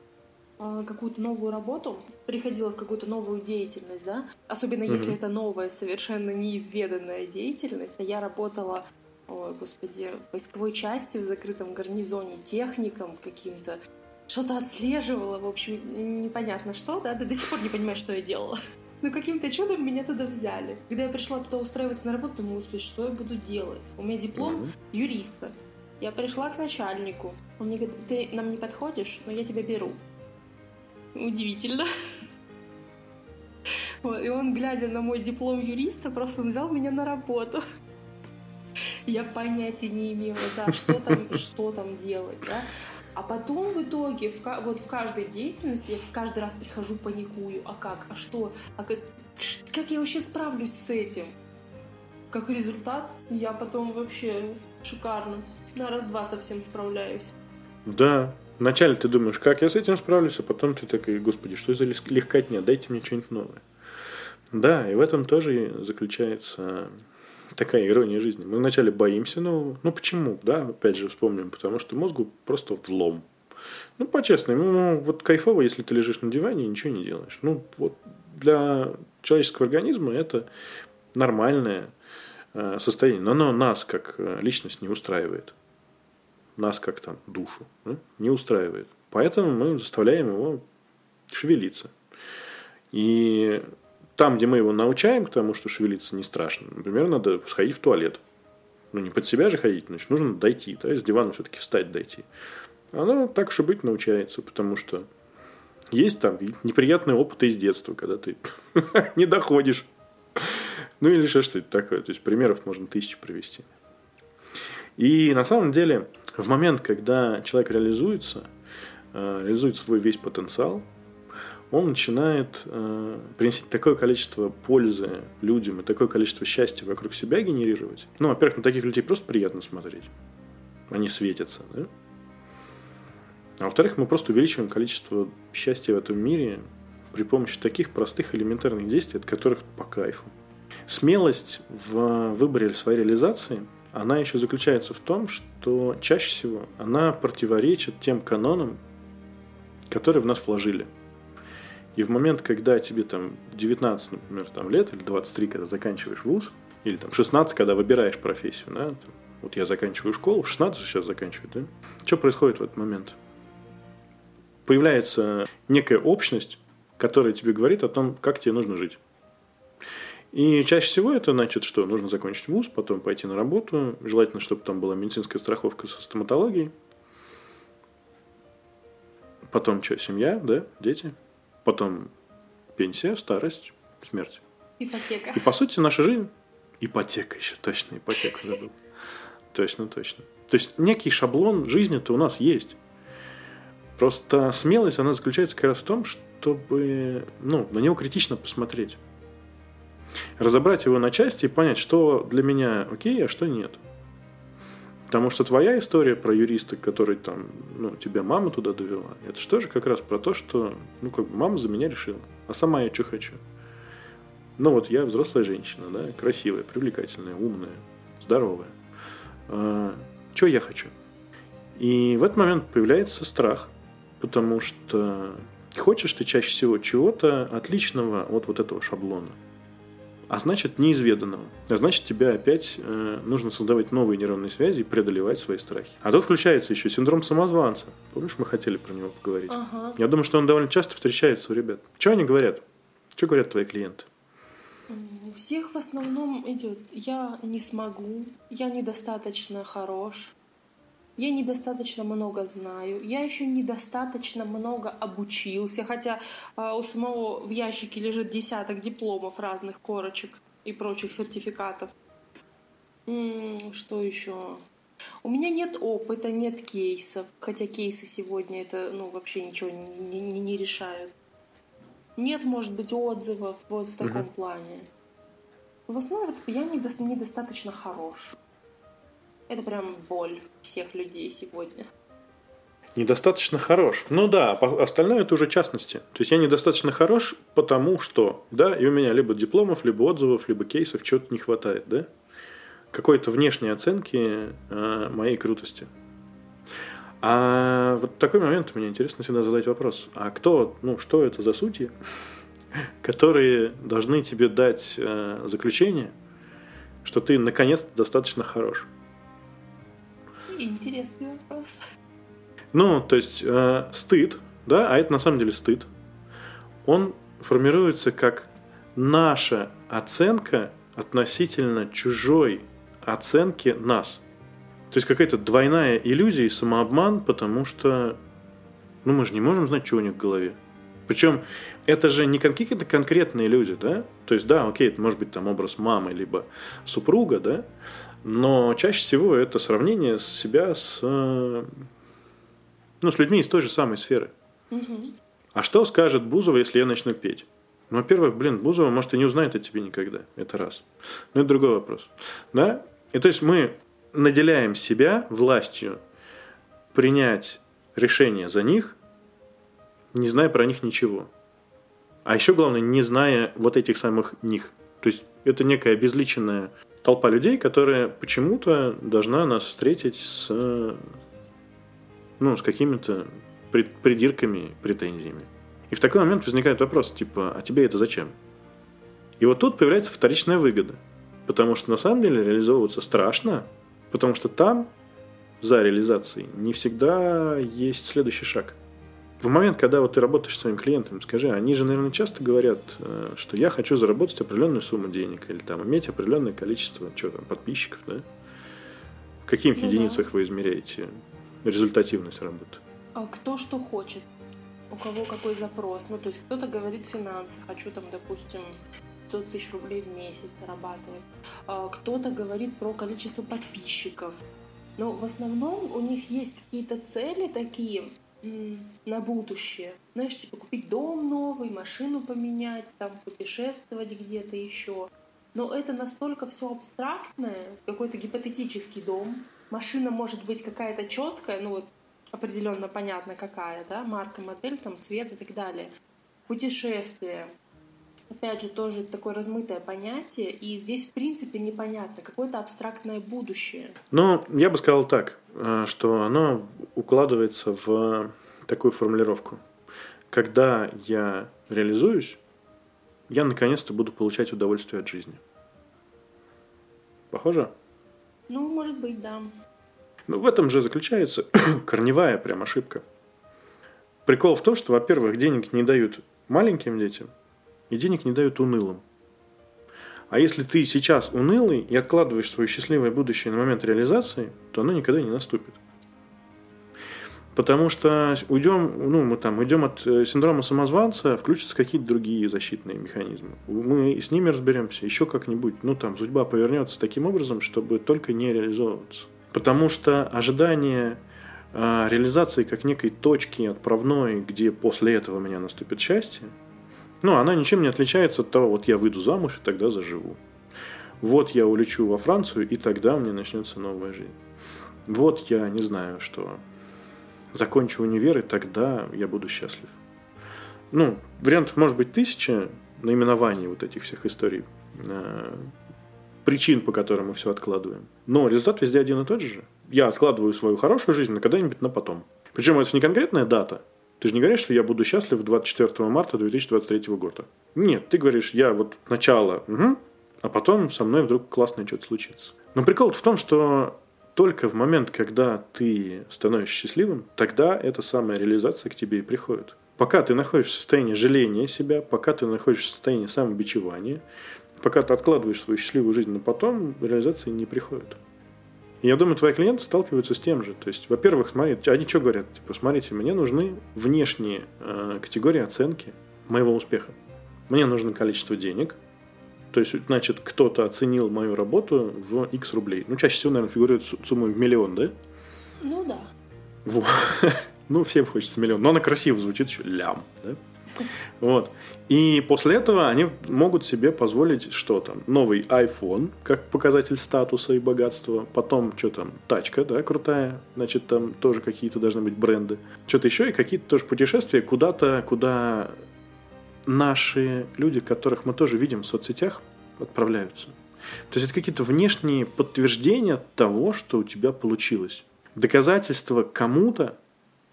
э, какую-то новую работу, приходила в какую-то новую деятельность, да, особенно mm-hmm. если это новая, совершенно неизведанная деятельность, а я работала, ой, господи, в войсковой части в закрытом гарнизоне, техником каким-то, что-то отслеживала, в общем, непонятно что, да, да до сих пор не понимаю, что я делала. Но каким-то чудом меня туда взяли. Когда я пришла туда устраиваться на работу, думаю, господи, что я буду делать? У меня диплом юриста. Я пришла к начальнику. Он мне говорит, ты нам не подходишь, но я тебя беру. Удивительно. Вот, и он, глядя на мой диплом юриста, просто взял меня на работу. Я понятия не имела, да, что там, что там делать, да. А потом в итоге, в, вот в каждой деятельности, я каждый раз прихожу, паникую. А как? А что? А как, как я вообще справлюсь с этим? Как результат, я потом вообще шикарно. На раз-два совсем справляюсь. Да. Вначале ты думаешь, как я с этим справлюсь, а потом ты такой, господи, что за легкотня, дайте мне что-нибудь новое. Да, и в этом тоже заключается такая ирония жизни. Мы вначале боимся нового. Ну почему? Да, опять же вспомним, потому что мозгу просто влом. Ну, по-честному, ну, вот кайфово, если ты лежишь на диване и ничего не делаешь. Ну, вот для человеческого организма это нормальное э, состояние. Но оно нас как э, личность не устраивает. Нас как там душу да, не устраивает. Поэтому мы заставляем его шевелиться. И там, где мы его научаем к тому, что шевелиться не страшно, например, надо сходить в туалет. Ну, не под себя же ходить, значит, нужно дойти, да, с дивана все-таки встать, дойти. Оно так уж и быть научается, потому что есть там неприятные опыты из детства, когда ты не доходишь. Ну или что что это такое. То есть примеров можно тысячи привести. И на самом деле, в момент, когда человек реализуется, э, реализует свой весь потенциал, он начинает э, приносить такое количество пользы людям и такое количество счастья вокруг себя генерировать. Ну, во-первых, на таких людей просто приятно смотреть. Они светятся, да? А во-вторых, мы просто увеличиваем количество счастья в этом мире при помощи таких простых элементарных действий, от которых по кайфу. Смелость в выборе своей реализации, она еще заключается в том, что чаще всего она противоречит тем канонам, которые в нас вложили – и в момент, когда тебе там 19, например, там, лет, или 23, когда заканчиваешь вуз, или там 16, когда выбираешь профессию, да, вот я заканчиваю школу, в 16 сейчас заканчиваю, да, что происходит в этот момент? Появляется некая общность, которая тебе говорит о том, как тебе нужно жить. И чаще всего это значит, что нужно закончить вуз, потом пойти на работу, желательно, чтобы там была медицинская страховка со стоматологией, Потом что, семья, да, дети. Потом пенсия, старость, смерть. Ипотека. И по сути наша жизнь ипотека еще, точно, ипотека забыл. Точно, точно. То есть некий шаблон жизни-то у нас есть. Просто смелость, она заключается как раз в том, чтобы ну, на него критично посмотреть. Разобрать его на части и понять, что для меня окей, а что нет. Потому что твоя история про юриста, который там, ну, тебя мама туда довела, это что же как раз про то, что, ну, как бы мама за меня решила. А сама я что хочу. Ну, вот я взрослая женщина, да, красивая, привлекательная, умная, здоровая. А, что я хочу? И в этот момент появляется страх, потому что хочешь ты чаще всего чего-то отличного от вот этого шаблона а значит неизведанного. А значит, тебе опять э, нужно создавать новые нейронные связи и преодолевать свои страхи. А тут включается еще синдром самозванца. Помнишь, мы хотели про него поговорить? Ага. Я думаю, что он довольно часто встречается у ребят. Что они говорят? Что говорят твои клиенты? У всех в основном идет «я не смогу», «я недостаточно хорош», я недостаточно много знаю, я еще недостаточно много обучился, хотя а, у самого в ящике лежит десяток дипломов разных корочек и прочих сертификатов. Что еще? У меня нет опыта, нет кейсов, хотя кейсы сегодня это ну, вообще ничего не, не, не решают. Нет, может быть, отзывов вот в таком mm-hmm. плане. В основном вот я недо- недостаточно хорош. Это прям боль всех людей сегодня. Недостаточно хорош. Ну да, остальное это уже частности. То есть я недостаточно хорош, потому что, да, и у меня либо дипломов, либо отзывов, либо кейсов чего-то не хватает, да? Какой-то внешней оценки э, моей крутости. А вот такой момент мне интересно всегда задать вопрос. А кто, ну, что это за сути, которые должны тебе дать э, заключение, что ты наконец-то достаточно хорош? Интересный вопрос. Ну, то есть э, стыд, да, а это на самом деле стыд, он формируется как наша оценка относительно чужой оценки нас. То есть какая-то двойная иллюзия и самообман, потому что ну, мы же не можем знать, что у них в голове. Причем это же не какие-то конкретные люди, да? То есть, да, окей, это может быть там образ мамы, либо супруга, да? Но чаще всего это сравнение себя с, ну, с людьми из той же самой сферы. Угу. А что скажет Бузова, если я начну петь? Ну, во-первых, блин, Бузова, может, и не узнает о тебе никогда. Это раз. Но это другой вопрос. Да? И то есть мы наделяем себя властью принять решение за них, не зная про них ничего. А еще главное, не зная вот этих самых них. То есть это некая обезличенная толпа людей, которая почему-то должна нас встретить с, ну, с какими-то придирками, претензиями. И в такой момент возникает вопрос, типа, а тебе это зачем? И вот тут появляется вторичная выгода. Потому что на самом деле реализовываться страшно, потому что там за реализацией не всегда есть следующий шаг – в момент, когда вот ты работаешь с своим клиентом, скажи, они же, наверное, часто говорят, э, что я хочу заработать определенную сумму денег или там иметь определенное количество что там, подписчиков, да? В каких ну, единицах да. вы измеряете результативность работы? А кто что хочет? У кого какой запрос? Ну, то есть кто-то говорит финансы, хочу там, допустим, 500 тысяч рублей в месяц зарабатывать. А кто-то говорит про количество подписчиков. Но в основном у них есть какие-то цели такие, на будущее. Знаешь, типа купить дом новый, машину поменять, там путешествовать где-то еще. Но это настолько все абстрактное, какой-то гипотетический дом. Машина может быть какая-то четкая, ну вот определенно понятно какая, да, марка, модель, там цвет и так далее. Путешествие. Опять же, тоже такое размытое понятие, и здесь, в принципе, непонятно, какое-то абстрактное будущее. Ну, я бы сказал так, э, что оно укладывается в такую формулировку. Когда я реализуюсь, я наконец-то буду получать удовольствие от жизни. Похоже? Ну, может быть, да. Ну, в этом же заключается корневая прям ошибка. Прикол в том, что, во-первых, денег не дают маленьким детям, и денег не дают унылым. А если ты сейчас унылый и откладываешь свое счастливое будущее на момент реализации, то оно никогда не наступит. Потому что уйдем, ну, мы там уйдем от э, синдрома самозванца, включатся какие-то другие защитные механизмы. Мы с ними разберемся еще как-нибудь. Ну, там, судьба повернется таким образом, чтобы только не реализовываться. Потому что ожидание э, реализации как некой точки отправной, где после этого у меня наступит счастье, ну, она ничем не отличается от того, вот я выйду замуж и тогда заживу. Вот я улечу во Францию, и тогда меня начнется новая жизнь. Вот я не знаю, что закончу универ, и тогда я буду счастлив. Ну, вариантов может быть тысяча наименований вот этих всех историй, э, причин, по которым мы все откладываем. Но результат везде один и тот же. Я откладываю свою хорошую жизнь на когда-нибудь на потом. Причем это не конкретная дата. Ты же не говоришь, что я буду счастлив 24 марта 2023 года. Нет, ты говоришь, я вот начало, угу, а потом со мной вдруг классное что-то случится. Но прикол в том, что только в момент, когда ты становишься счастливым, тогда эта самая реализация к тебе и приходит. Пока ты находишься в состоянии жаления себя, пока ты находишься в состоянии самобичевания, пока ты откладываешь свою счастливую жизнь на потом, реализация не приходит. И я думаю, твои клиенты сталкиваются с тем же. То есть, во-первых, смотри, они что говорят? Типа, смотрите, мне нужны внешние э, категории оценки моего успеха. Мне нужно количество денег, то есть, значит, кто-то оценил мою работу в X рублей. Ну, чаще всего, наверное, фигурирует сумма в миллион, да? Ну да. Вот. ну, всем хочется миллион. Но она красиво звучит еще лям, да? Вот. И после этого они могут себе позволить что там? Новый iPhone, как показатель статуса и богатства. Потом, что там, тачка, да, крутая. Значит, там тоже какие-то должны быть бренды. Что-то еще и какие-то тоже путешествия куда-то, куда наши люди, которых мы тоже видим в соцсетях, отправляются. То есть это какие-то внешние подтверждения того, что у тебя получилось. Доказательство кому-то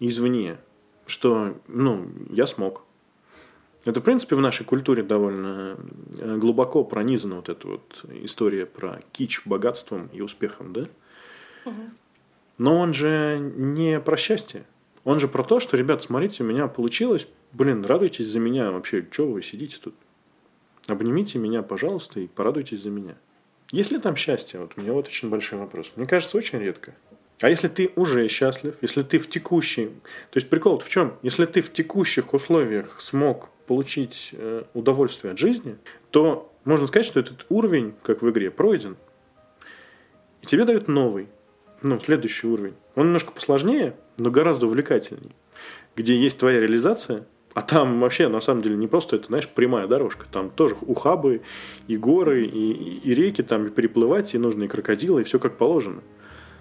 извне, что ну, я смог. Это, в принципе, в нашей культуре довольно э, глубоко пронизана вот эта вот история про кич богатством и успехом, да? Угу. Но он же не про счастье. Он же про то, что, ребят, смотрите, у меня получилось, блин, радуйтесь за меня вообще, что вы сидите тут? Обнимите меня, пожалуйста, и порадуйтесь за меня. Есть ли там счастье? Вот у меня вот очень большой вопрос. Мне кажется, очень редко. А если ты уже счастлив, если ты в текущей... То есть прикол в чем? Если ты в текущих условиях смог получить э, удовольствие от жизни, то можно сказать, что этот уровень, как в игре, пройден. И тебе дают новый, ну, следующий уровень. Он немножко посложнее, но гораздо увлекательней. Где есть твоя реализация, а там вообще, на самом деле, не просто это, знаешь, прямая дорожка. Там тоже ухабы, и горы, и, и реки, там и переплывать, и нужные крокодилы, и все как положено.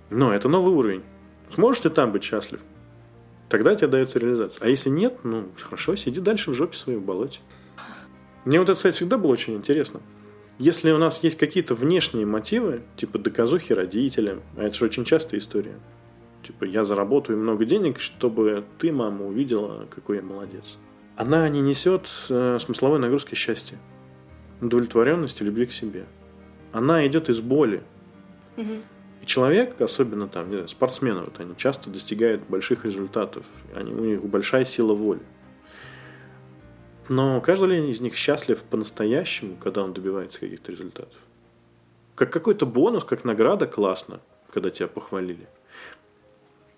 Но это новый уровень. Сможешь ты там быть счастлив? Тогда тебе дается реализация. А если нет, ну, хорошо, сиди дальше в жопе своей в болоте. Мне вот это, кстати, всегда было очень интересно. Если у нас есть какие-то внешние мотивы, типа доказухи родителям, а это же очень частая история, Типа, я заработаю много денег, чтобы ты, мама, увидела, какой я молодец. Она не несет э, смысловой нагрузки счастья, удовлетворенности, любви к себе. Она идет из боли. Угу. И человек, особенно там, знаю, спортсмены, вот они часто достигают больших результатов. Они, у них большая сила воли. Но каждый ли из них счастлив по-настоящему, когда он добивается каких-то результатов? Как какой-то бонус, как награда, классно, когда тебя похвалили.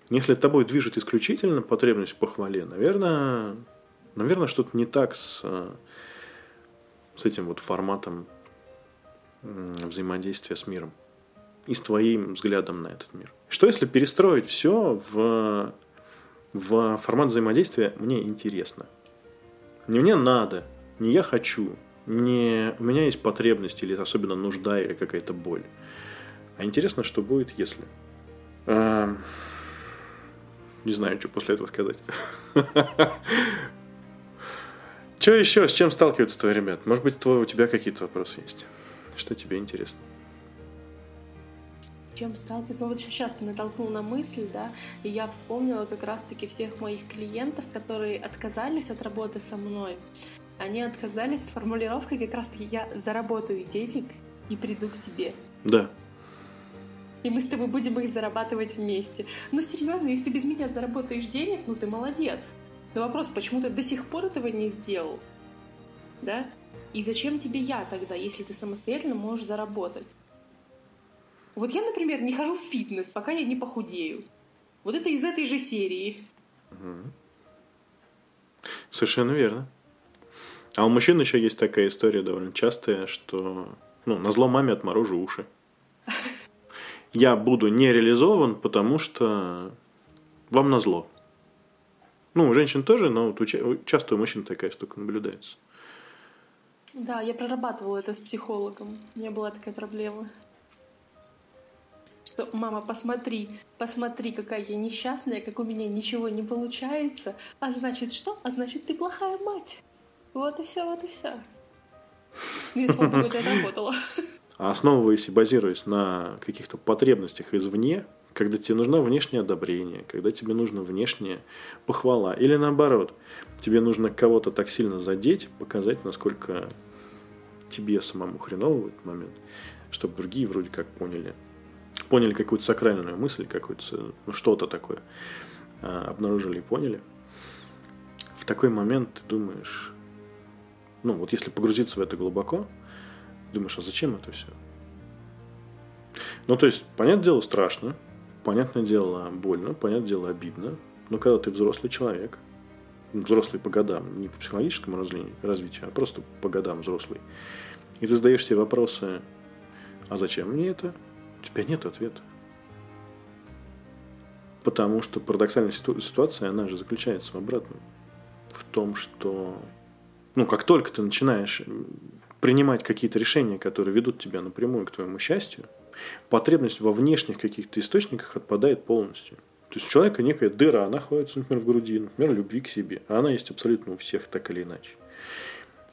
Если тобой движет исключительно потребность в похвале, наверное, наверное что-то не так с, с этим вот форматом взаимодействия с миром и с твоим взглядом на этот мир. Что если перестроить все в, в формат взаимодействия «мне интересно»? Не мне надо, не я хочу, не у меня есть потребность или особенно нужда или какая-то боль. А интересно, что будет, если... Эм, не знаю, что после этого сказать. Что еще? С чем сталкиваются твои ребят? Может быть, у тебя какие-то вопросы есть? Что тебе интересно? Чем сталкиваться. Вот сейчас ты натолкнул на мысль, да, и я вспомнила как раз-таки всех моих клиентов, которые отказались от работы со мной. Они отказались с формулировкой как раз-таки «я заработаю денег и приду к тебе». Да и мы с тобой будем их зарабатывать вместе. Ну серьезно, если ты без меня заработаешь денег, ну ты молодец. Но вопрос, почему ты до сих пор этого не сделал? Да? И зачем тебе я тогда, если ты самостоятельно можешь заработать? Вот я, например, не хожу в фитнес, пока я не похудею. Вот это из этой же серии. Совершенно верно. А у мужчин еще есть такая история довольно частая, что ну, на зло маме отморожу уши. Я буду не реализован, потому что вам на зло. Ну, у женщин тоже, но вот часто у мужчин такая штука наблюдается. Да, я прорабатывала это с психологом. У меня была такая проблема. Что, мама, посмотри, посмотри, какая я несчастная, как у меня ничего не получается. А значит что? А значит, ты плохая мать. Вот и все, вот и все. Ну, и слава это работало. А основываясь и базируясь на каких-то потребностях извне, когда тебе нужно внешнее одобрение, когда тебе нужна внешняя похвала, или наоборот, тебе нужно кого-то так сильно задеть, показать, насколько тебе самому хреново в этот момент, чтобы другие вроде как поняли, поняли какую-то сакральную мысль, какую-то, ну, что-то такое, а, обнаружили и поняли. В такой момент ты думаешь, ну, вот если погрузиться в это глубоко, думаешь, а зачем это все? Ну, то есть, понятное дело, страшно, понятное дело, больно, понятное дело, обидно. Но когда ты взрослый человек, взрослый по годам, не по психологическому развитию, а просто по годам взрослый, и ты задаешь себе вопросы, а зачем мне это? У тебя нет ответа. Потому что парадоксальная ситуация, она же заключается в обратном. В том, что ну, как только ты начинаешь принимать какие-то решения, которые ведут тебя напрямую к твоему счастью, потребность во внешних каких-то источниках отпадает полностью. То есть у человека некая дыра находится, например, в груди, например, любви к себе. А она есть абсолютно у всех так или иначе.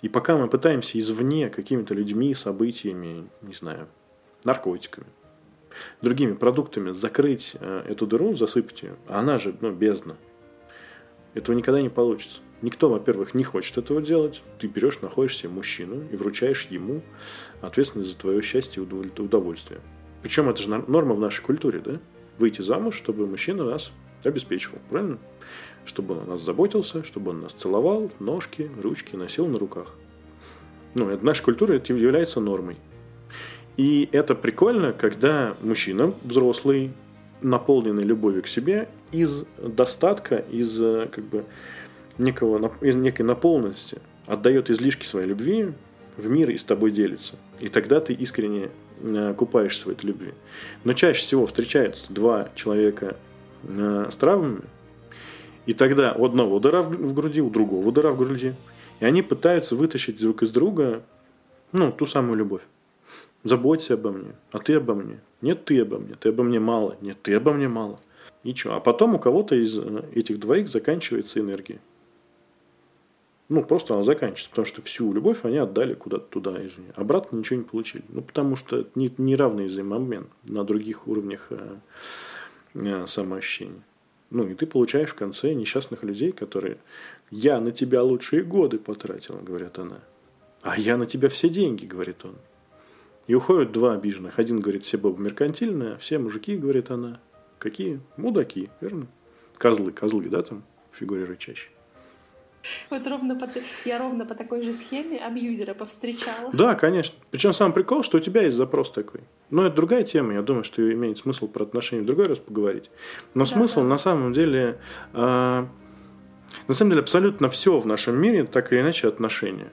И пока мы пытаемся извне какими-то людьми, событиями, не знаю, наркотиками, другими продуктами закрыть э, эту дыру, засыпать ее, а она же ну, бездна, этого никогда не получится. Никто, во-первых, не хочет этого делать. Ты берешь, находишь себе мужчину и вручаешь ему ответственность за твое счастье и удовольствие. Причем это же норма в нашей культуре, да? Выйти замуж, чтобы мужчина нас обеспечивал, правильно? Чтобы он о нас заботился, чтобы он нас целовал, ножки, ручки носил на руках. Ну, это в нашей культуре это является нормой. И это прикольно, когда мужчина взрослый, наполненный любовью к себе, из достатка, из как бы некого, некой наполненности, отдает излишки своей любви в мир и с тобой делится. И тогда ты искренне э, купаешься в этой любви. Но чаще всего встречаются два человека э, с травмами, и тогда у одного дыра в груди, у другого дыра в груди. И они пытаются вытащить друг из друга ну, ту самую любовь. Заботься обо мне, а ты обо мне. Нет, ты обо мне, ты обо мне мало. Нет, ты обо мне мало. Ничего. А потом у кого-то из э, этих двоих заканчивается энергия. Ну, просто она заканчивается, потому что всю любовь они отдали куда-то туда, извини. Обратно ничего не получили. Ну, потому что это не, неравный взаимообмен на других уровнях э, э, самоощущения. Ну, и ты получаешь в конце несчастных людей, которые «я на тебя лучшие годы потратила», говорят она. «А я на тебя все деньги», говорит он. И уходят два обиженных. Один говорит, все бабы меркантильные, а все мужики, говорит она. Какие? Мудаки, верно? Козлы, козлы, да, там в фигуре рычащей. Вот ровно по, я ровно по такой же схеме абьюзера повстречала. Да, конечно. Причем сам прикол, что у тебя есть запрос такой. Но это другая тема. Я думаю, что имеет смысл про отношения в другой раз поговорить. Но да, смысл да. на самом деле... Э, на самом деле абсолютно все в нашем мире так или иначе отношения.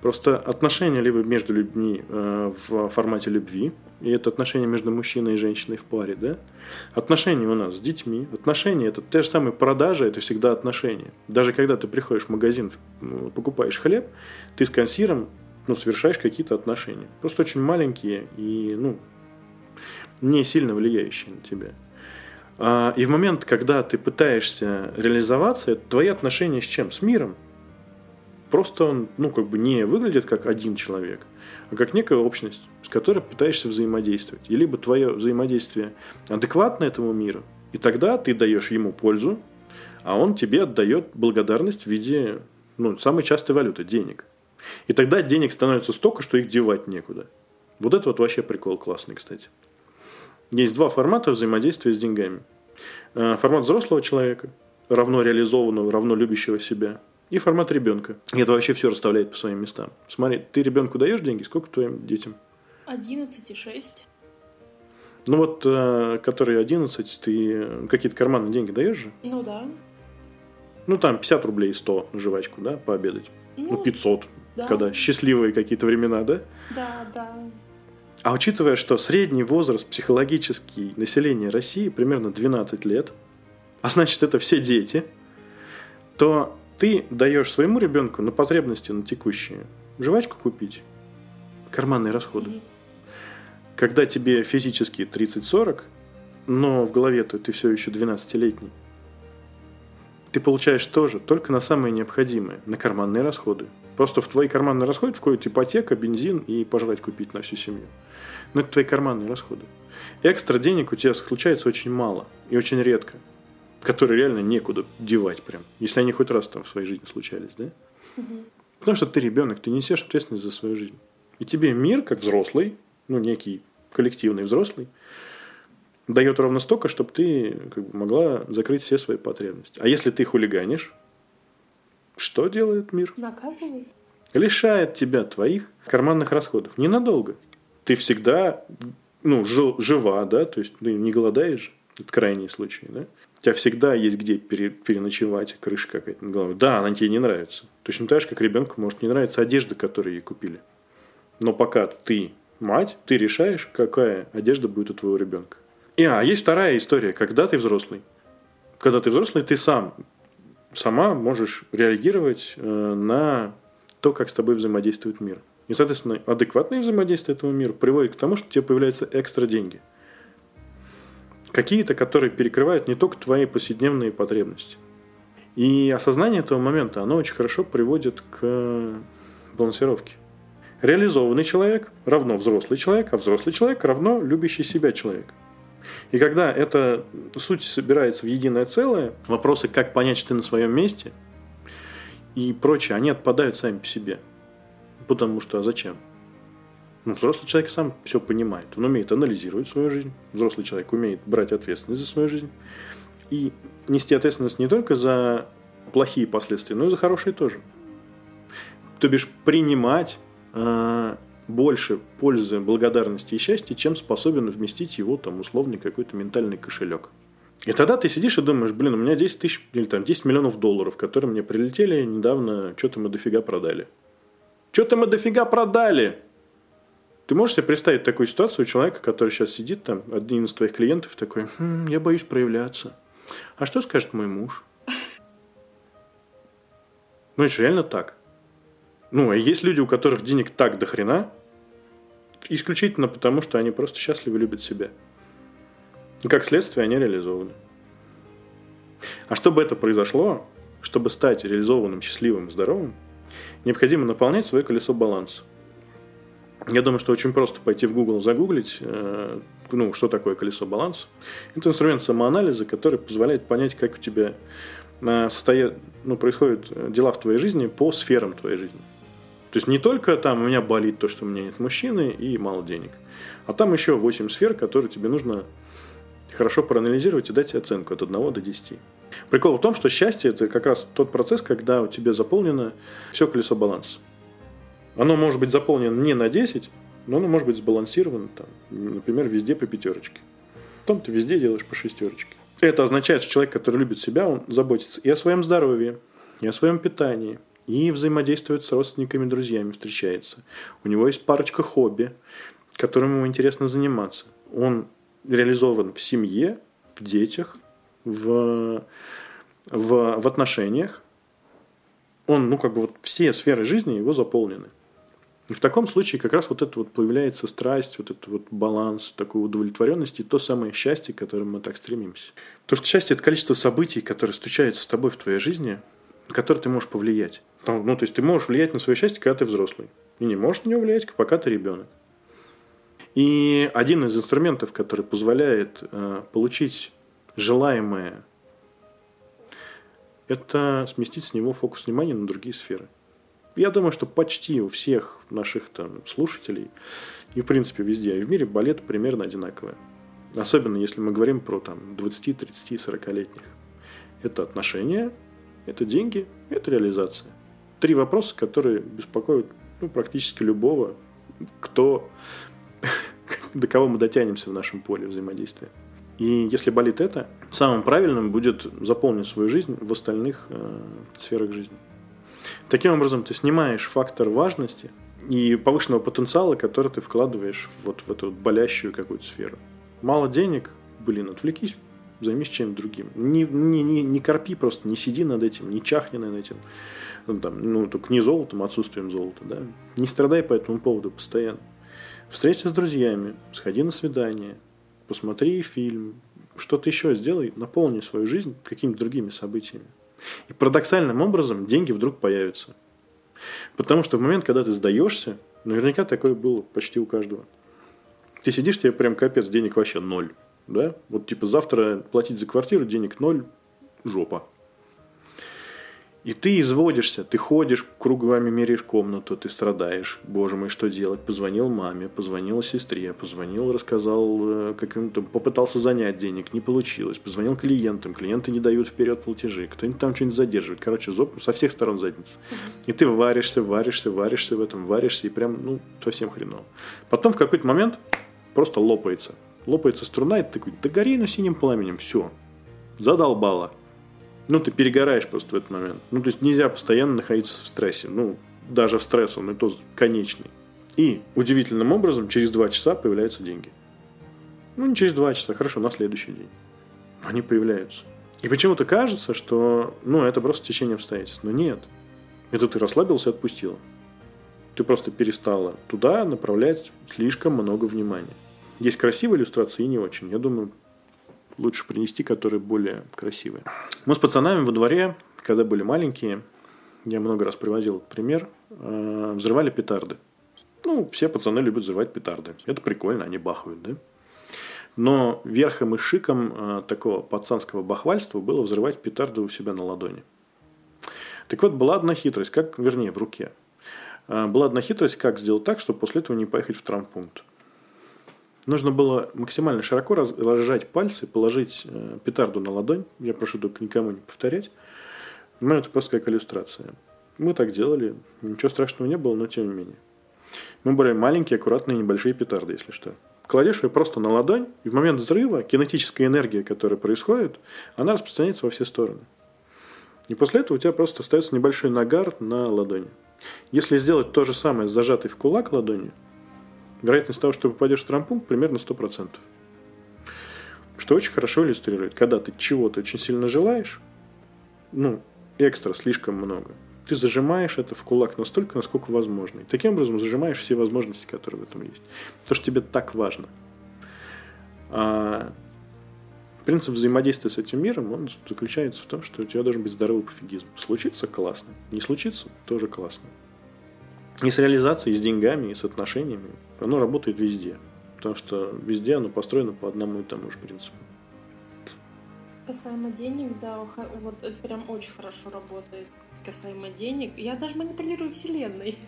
Просто отношения либо между людьми э, в формате любви, и это отношения между мужчиной и женщиной в паре, да? Отношения у нас с детьми, отношения это те же самые продажи, это всегда отношения. Даже когда ты приходишь в магазин, покупаешь хлеб, ты с кассиром ну, совершаешь какие-то отношения. Просто очень маленькие и ну, не сильно влияющие на тебя. А, и в момент, когда ты пытаешься реализоваться, это твои отношения с чем? С миром. Просто он, ну, как бы не выглядит как один человек, а как некая общность, с которой пытаешься взаимодействовать. И либо твое взаимодействие адекватно этому миру, и тогда ты даешь ему пользу, а он тебе отдает благодарность в виде ну, самой частой валюты – денег. И тогда денег становится столько, что их девать некуда. Вот это вот вообще прикол классный, кстати. Есть два формата взаимодействия с деньгами. Э, формат взрослого человека, равно реализованного, равно любящего себя – и формат ребенка. И это вообще все расставляет по своим местам. Смотри, ты ребенку даешь деньги, сколько твоим детям? 11 и 6. Ну вот, э, которые 11, ты какие-то карманные деньги даешь же? Ну да. Ну, там 50 рублей 100 на жвачку, да, пообедать. Ну, Ну, 500, да. когда счастливые какие-то времена, да? Да, да. А учитывая, что средний возраст психологический населения России примерно 12 лет, а значит, это все дети, то ты даешь своему ребенку на потребности, на текущие, жвачку купить, карманные расходы. Когда тебе физически 30-40, но в голове-то ты все еще 12-летний, ты получаешь тоже только на самое необходимое, на карманные расходы. Просто в твои карманные расходы входит ипотека, бензин и пожрать купить на всю семью. Но это твои карманные расходы. Экстра денег у тебя случается очень мало и очень редко, которые реально некуда девать прям, если они хоть раз там в своей жизни случались, да? Мгм. Потому что ты ребенок, ты несешь ответственность за свою жизнь. И тебе мир, как взрослый, ну, некий коллективный взрослый, дает ровно столько, чтобы ты как бы, могла закрыть все свои потребности. А если ты хулиганишь, что делает мир? Наказывай. Лишает тебя твоих карманных расходов. Ненадолго. Ты всегда ну, жил- жива, да, то есть ты не голодаешь, это крайний случай, да. У тебя всегда есть где пере- переночевать, крыша какая-то над головой. Да, она тебе не нравится. Точно так же, как ребенку может не нравиться одежда, которую ей купили. Но пока ты мать, ты решаешь, какая одежда будет у твоего ребенка. И а, есть вторая история, когда ты взрослый. Когда ты взрослый, ты сам, сама можешь реагировать э, на то, как с тобой взаимодействует мир. И, соответственно, адекватное взаимодействие этого мира приводит к тому, что у тебя появляются экстра деньги. Какие-то, которые перекрывают не только твои повседневные потребности. И осознание этого момента, оно очень хорошо приводит к балансировке. Реализованный человек равно взрослый человек, а взрослый человек равно любящий себя человек. И когда эта суть собирается в единое целое, вопросы, как понять, что ты на своем месте и прочее, они отпадают сами по себе. Потому что а зачем? Ну, взрослый человек сам все понимает. Он умеет анализировать свою жизнь. Взрослый человек умеет брать ответственность за свою жизнь. И нести ответственность не только за плохие последствия, но и за хорошие тоже. То бишь принимать э, больше пользы, благодарности и счастья, чем способен вместить его там условный какой-то ментальный кошелек. И тогда ты сидишь и думаешь, блин, у меня 10 тысяч или там 10 миллионов долларов, которые мне прилетели недавно, что-то мы дофига продали. Что-то мы дофига продали! Ты можешь себе представить такую ситуацию у человека, который сейчас сидит там, один из твоих клиентов такой, «Хм, я боюсь проявляться. А что скажет мой муж? Ну, это же реально так. Ну, а есть люди, у которых денег так до хрена, исключительно потому, что они просто счастливы, любят себя. И как следствие они реализованы. А чтобы это произошло, чтобы стать реализованным, счастливым, здоровым, необходимо наполнять свое колесо баланса. Я думаю, что очень просто пойти в Google, загуглить, э, ну, что такое колесо баланса. Это инструмент самоанализа, который позволяет понять, как у тебя э, состоят, ну, происходят э, дела в твоей жизни по сферам твоей жизни. То есть не только там у меня болит то, что у меня нет мужчины и мало денег, а там еще 8 сфер, которые тебе нужно хорошо проанализировать и дать оценку от 1 до 10. Прикол в том, что счастье – это как раз тот процесс, когда у тебя заполнено все колесо баланса. Оно может быть заполнено не на 10, но оно может быть сбалансировано, там, например, везде по пятерочке. Потом ты везде делаешь по шестерочке. Это означает, что человек, который любит себя, он заботится и о своем здоровье, и о своем питании, и взаимодействует с родственниками, друзьями, встречается. У него есть парочка хобби, которым ему интересно заниматься. Он реализован в семье, в детях, в, в, в отношениях. Он, ну, как бы вот все сферы жизни его заполнены. И в таком случае как раз вот это вот появляется страсть, вот этот вот баланс, такой удовлетворенности, то самое счастье, к которому мы так стремимся. Потому что счастье – это количество событий, которые стучаются с тобой в твоей жизни, на которые ты можешь повлиять. Ну, то есть ты можешь влиять на свое счастье, когда ты взрослый. И не можешь на него влиять, пока ты ребенок. И один из инструментов, который позволяет э, получить желаемое, это сместить с него фокус внимания на другие сферы. Я думаю, что почти у всех наших там, слушателей и, в принципе, везде и в мире балет примерно одинаковые. Особенно если мы говорим про там, 20, 30, 40-летних. Это отношения, это деньги, это реализация. Три вопроса, которые беспокоят ну, практически любого, кто, до кого мы дотянемся в нашем поле взаимодействия. И если болит это, самым правильным будет заполнить свою жизнь в остальных э, сферах жизни. Таким образом, ты снимаешь фактор важности и повышенного потенциала, который ты вкладываешь вот в эту вот болящую какую-то сферу. Мало денег, блин, отвлекись, займись чем-то другим. Не, не, не, не корпи просто, не сиди над этим, не чахни над этим. Ну, там, ну, только не золотом, а отсутствием золота. Да? Не страдай по этому поводу постоянно. Встреться с друзьями, сходи на свидание, посмотри фильм, что-то еще сделай, наполни свою жизнь какими-то другими событиями. И парадоксальным образом деньги вдруг появятся. Потому что в момент, когда ты сдаешься, наверняка такое было почти у каждого. Ты сидишь, тебе прям капец, денег вообще ноль. Да? Вот типа завтра платить за квартиру, денег ноль, жопа. И ты изводишься, ты ходишь, кругами меряешь комнату, ты страдаешь. Боже мой, что делать? Позвонил маме, позвонил сестре, позвонил, рассказал, э, как им там, попытался занять денег, не получилось. Позвонил клиентам, клиенты не дают вперед платежи, кто-нибудь там что-нибудь задерживает. Короче, зоб, со всех сторон задница. И ты варишься, варишься, варишься в этом, варишься, и прям, ну, совсем хреново. Потом в какой-то момент просто лопается. Лопается струна, и ты такой, да гори на синим пламенем, все. Задолбало ну, ты перегораешь просто в этот момент. Ну, то есть нельзя постоянно находиться в стрессе. Ну, даже в стресс, он и то конечный. И удивительным образом через два часа появляются деньги. Ну, не через два часа, хорошо, на следующий день. Они появляются. И почему-то кажется, что ну, это просто течение обстоятельств. Но нет. Это ты расслабился и отпустила. Ты просто перестала туда направлять слишком много внимания. Есть красивые иллюстрации и не очень. Я думаю, лучше принести, которые более красивые. Мы с пацанами во дворе, когда были маленькие, я много раз приводил пример, э, взрывали петарды. Ну, все пацаны любят взрывать петарды. Это прикольно, они бахают, да? Но верхом и шиком э, такого пацанского бахвальства было взрывать петарды у себя на ладони. Так вот, была одна хитрость, как, вернее, в руке. Э, была одна хитрость, как сделать так, чтобы после этого не поехать в травмпункт. Нужно было максимально широко разжать пальцы, положить э, петарду на ладонь. Я прошу только никому не повторять. Но это просто как иллюстрация. Мы так делали, ничего страшного не было, но тем не менее. Мы брали маленькие, аккуратные, небольшие петарды, если что. Кладешь ее просто на ладонь, и в момент взрыва кинетическая энергия, которая происходит, она распространяется во все стороны. И после этого у тебя просто остается небольшой нагар на ладони. Если сделать то же самое с зажатой в кулак ладонью, вероятность того, что попадешь в травмпункт, примерно 100%. Что очень хорошо иллюстрирует, когда ты чего-то очень сильно желаешь, ну, экстра слишком много, ты зажимаешь это в кулак настолько, насколько возможно. И таким образом зажимаешь все возможности, которые в этом есть. То, что тебе так важно. А принцип взаимодействия с этим миром, он заключается в том, что у тебя должен быть здоровый пофигизм. Случится – классно. Не случится – тоже классно. И с реализацией, и с деньгами, и с отношениями. Оно работает везде. Потому что везде оно построено по одному и тому же принципу. Касаемо денег, да, вот это прям очень хорошо работает. Касаемо денег. Я даже манипулирую вселенной.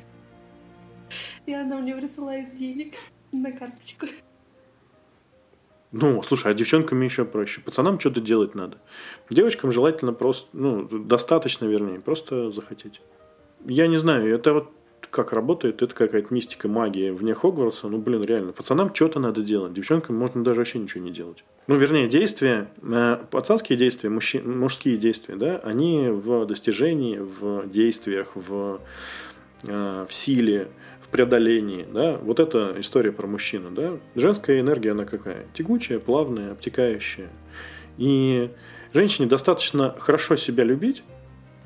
И она мне присылает денег на карточку. Ну, слушай, а девчонкам еще проще. Пацанам что-то делать надо. Девочкам желательно просто, ну, достаточно, вернее, просто захотеть. Я не знаю, это вот как работает, это какая-то мистика, магия вне Хогвартса. Ну, блин, реально. Пацанам что-то надо делать. Девчонкам можно даже вообще ничего не делать. Ну, вернее, действия, э, пацанские действия, мужчи, мужские действия, да, они в достижении, в действиях, в, э, в силе, в преодолении, да. Вот эта история про мужчину, да. Женская энергия, она какая? Тягучая, плавная, обтекающая. И женщине достаточно хорошо себя любить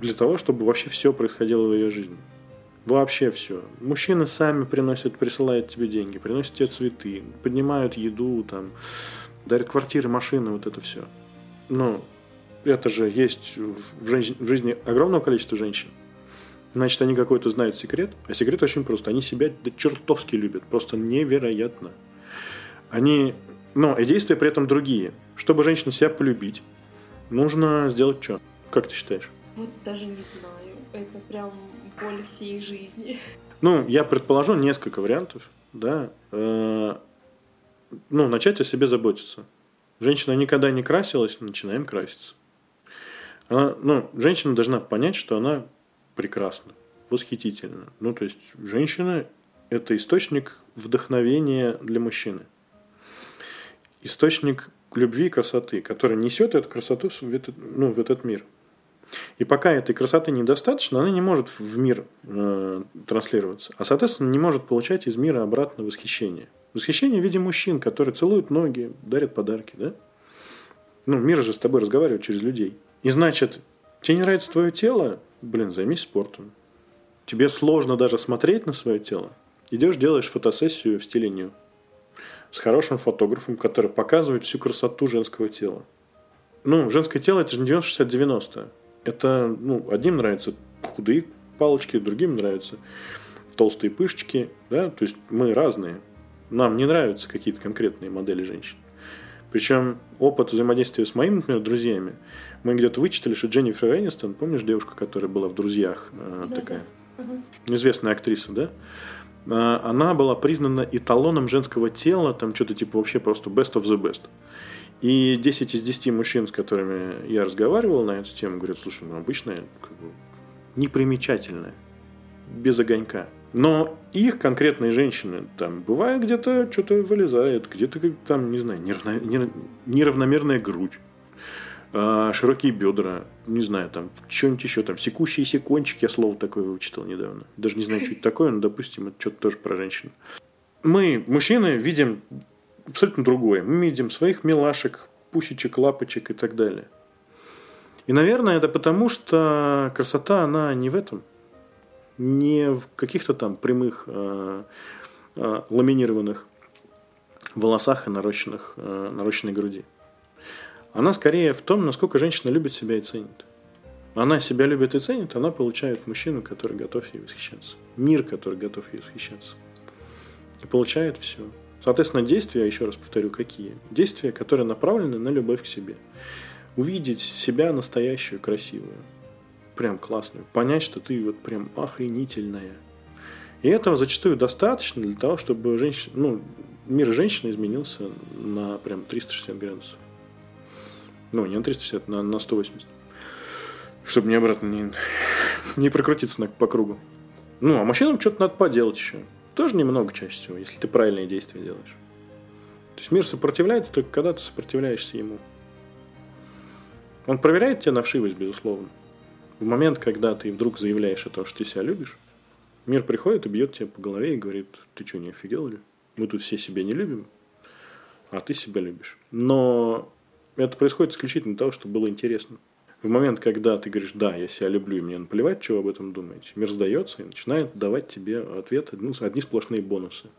для того, чтобы вообще все происходило в ее жизни. Вообще все. Мужчины сами приносят, присылают тебе деньги, приносят тебе цветы, поднимают еду, там, дарят квартиры, машины, вот это все. Но это же есть в, женщ... в жизни огромного количества женщин. Значит, они какой-то знают секрет. А секрет очень просто. Они себя да чертовски любят. Просто невероятно. Они... Но и действия при этом другие. Чтобы женщине себя полюбить, нужно сделать что? Как ты считаешь? Вот даже не знаю. Это прям боль всей жизни. Ну, я предположу несколько вариантов, да. Э, ну, начать о себе заботиться. Женщина никогда не красилась, начинаем краситься. Она, ну, женщина должна понять, что она прекрасна, восхитительна. Ну, то есть, женщина – это источник вдохновения для мужчины. Источник любви и красоты, которая несет эту красоту в этот, ну, в этот мир. И пока этой красоты недостаточно, она не может в мир э, транслироваться. А, соответственно, не может получать из мира обратно восхищение. Восхищение в виде мужчин, которые целуют ноги, дарят подарки, да? Ну, мир же с тобой разговаривает через людей. И значит, тебе не нравится твое тело? Блин, займись спортом. Тебе сложно даже смотреть на свое тело? Идешь, делаешь фотосессию в стиле ню. С хорошим фотографом, который показывает всю красоту женского тела. Ну, женское тело это же не 90-60-90 это, ну, одним нравятся худые палочки, другим нравятся толстые пышечки, да, то есть мы разные. Нам не нравятся какие-то конкретные модели женщин. Причем опыт взаимодействия с моими, например, друзьями, мы где-то вычитали, что Дженнифер Энистон, помнишь девушка, которая была в «Друзьях», э, да, такая, да. известная актриса, да? Э, она была признана эталоном женского тела, там что-то типа вообще просто best of the best. И 10 из 10 мужчин, с которыми я разговаривал на эту тему, говорят, слушай, ну обычная, как бы, непримечательная, без огонька. Но их конкретные женщины, там, бывает где-то что-то вылезает, где-то там, не знаю, неравно, неравномерная грудь, а, широкие бедра, не знаю, там, что-нибудь еще, там, секущиеся кончики, я слово такое вычитал недавно. Даже не знаю, что это такое, но, допустим, это что-то тоже про женщин. Мы, мужчины, видим абсолютно другое. Мы видим своих милашек, пусечек, лапочек и так далее. И, наверное, это потому, что красота, она не в этом. Не в каких-то там прямых э, э, ламинированных волосах и нарощенных, э, нарощенной груди. Она скорее в том, насколько женщина любит себя и ценит. Она себя любит и ценит, она получает мужчину, который готов ей восхищаться. Мир, который готов ей восхищаться. И получает все. Соответственно, действия, еще раз повторю, какие? Действия, которые направлены на любовь к себе. Увидеть себя настоящую, красивую, прям классную. Понять, что ты вот прям охренительная. И этого зачастую достаточно для того, чтобы женщин, ну, мир женщины изменился на прям 360 градусов. Ну, не на 360, на, на 180. Чтобы не обратно не, не прокрутиться на, по кругу. Ну, а мужчинам что-то надо поделать еще. Тоже немного чаще всего, если ты правильные действия делаешь. То есть мир сопротивляется только когда ты сопротивляешься ему. Он проверяет тебя на вшивость, безусловно. В момент, когда ты вдруг заявляешь о том, что ты себя любишь, мир приходит и бьет тебя по голове и говорит, ты что, не офигел ли? Мы тут все себя не любим, а ты себя любишь. Но это происходит исключительно для того, чтобы было интересно. В момент, когда ты говоришь, да, я себя люблю, и мне наплевать, вы об этом думаете, мир сдается и начинает давать тебе ответы, ну, одни сплошные бонусы.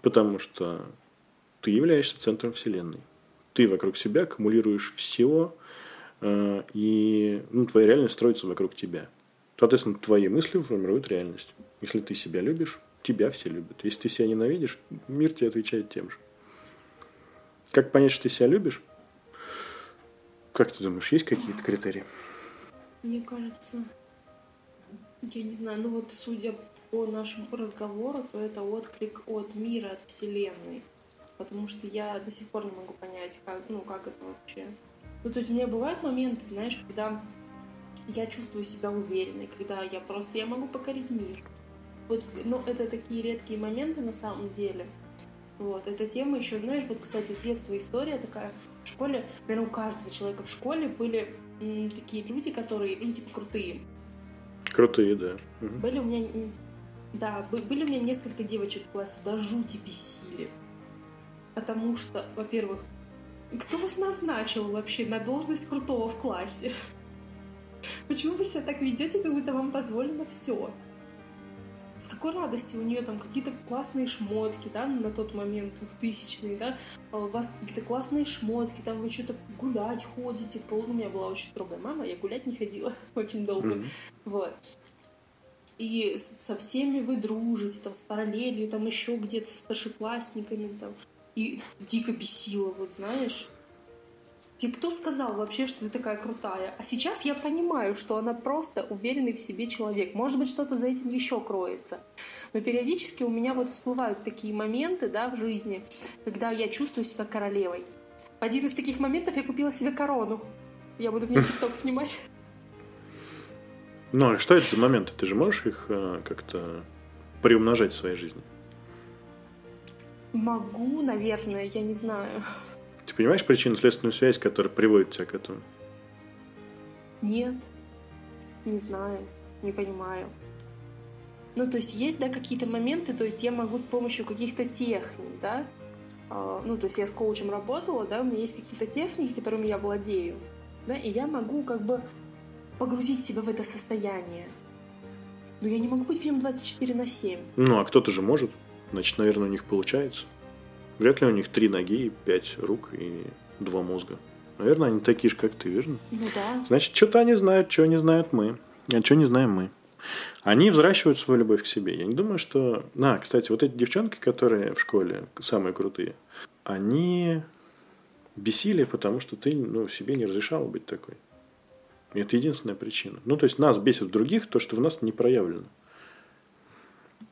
Потому что ты являешься центром Вселенной. Ты вокруг себя аккумулируешь всего, э, и ну, твоя реальность строится вокруг тебя. Соответственно, твои мысли формируют реальность. Если ты себя любишь, тебя все любят. Если ты себя ненавидишь, мир тебе отвечает тем же. Как понять, что ты себя любишь? Как ты думаешь, есть какие-то критерии? Мне кажется, я не знаю, ну вот судя по нашему разговору, то это отклик от мира, от Вселенной. Потому что я до сих пор не могу понять, как, ну, как это вообще. Ну, то есть у меня бывают моменты, знаешь, когда я чувствую себя уверенной, когда я просто, я могу покорить мир. Вот, ну, это такие редкие моменты на самом деле. Вот, эта тема еще, знаешь, вот, кстати, с детства история такая, в школе, наверное, у каждого человека в школе были м, такие люди, которые, ну, типа, крутые. Крутые, да. Угу. Были у меня, да, были у меня несколько девочек в классе, да жути бесили. Потому что, во-первых, кто вас назначил вообще на должность крутого в классе? Почему вы себя так ведете, как будто вам позволено все? С какой радостью у нее там какие-то классные шмотки, да, на тот момент двухтысячные, да, а у вас какие-то классные шмотки, там вы что-то гулять ходите, пол... у меня была очень строгая мама, я гулять не ходила очень долго, mm-hmm. вот. И со всеми вы дружите, там, с параллелью, там, еще где-то со старшеклассниками, там, и дико бесило, вот, знаешь. Тебе кто сказал вообще, что ты такая крутая? А сейчас я понимаю, что она просто уверенный в себе человек. Может быть, что-то за этим еще кроется. Но периодически у меня вот всплывают такие моменты да, в жизни, когда я чувствую себя королевой. В один из таких моментов я купила себе корону. Я буду в ней тикток снимать. Ну, а что это за моменты? Ты же можешь их э, как-то приумножать в своей жизни? Могу, наверное, я не знаю. Понимаешь причинно-следственную связь, которая приводит тебя к этому? Нет, не знаю, не понимаю. Ну, то есть есть, да, какие-то моменты, то есть я могу с помощью каких-то техник, да, а, ну, то есть я с коучем работала, да, у меня есть какие-то техники, которыми я владею, да, и я могу как бы погрузить себя в это состояние. Но я не могу быть в нем 24 на 7. Ну, а кто-то же может. Значит, наверное, у них получается. Вряд ли у них три ноги, пять рук и два мозга. Наверное, они такие же, как ты, верно? Ну да. Значит, что-то они знают, что не знают мы. А что не знаем мы. Они взращивают свою любовь к себе. Я не думаю, что... А, кстати, вот эти девчонки, которые в школе самые крутые, они бесили, потому что ты ну, себе не разрешал быть такой. И это единственная причина. Ну, то есть нас бесит в других то, что в нас не проявлено.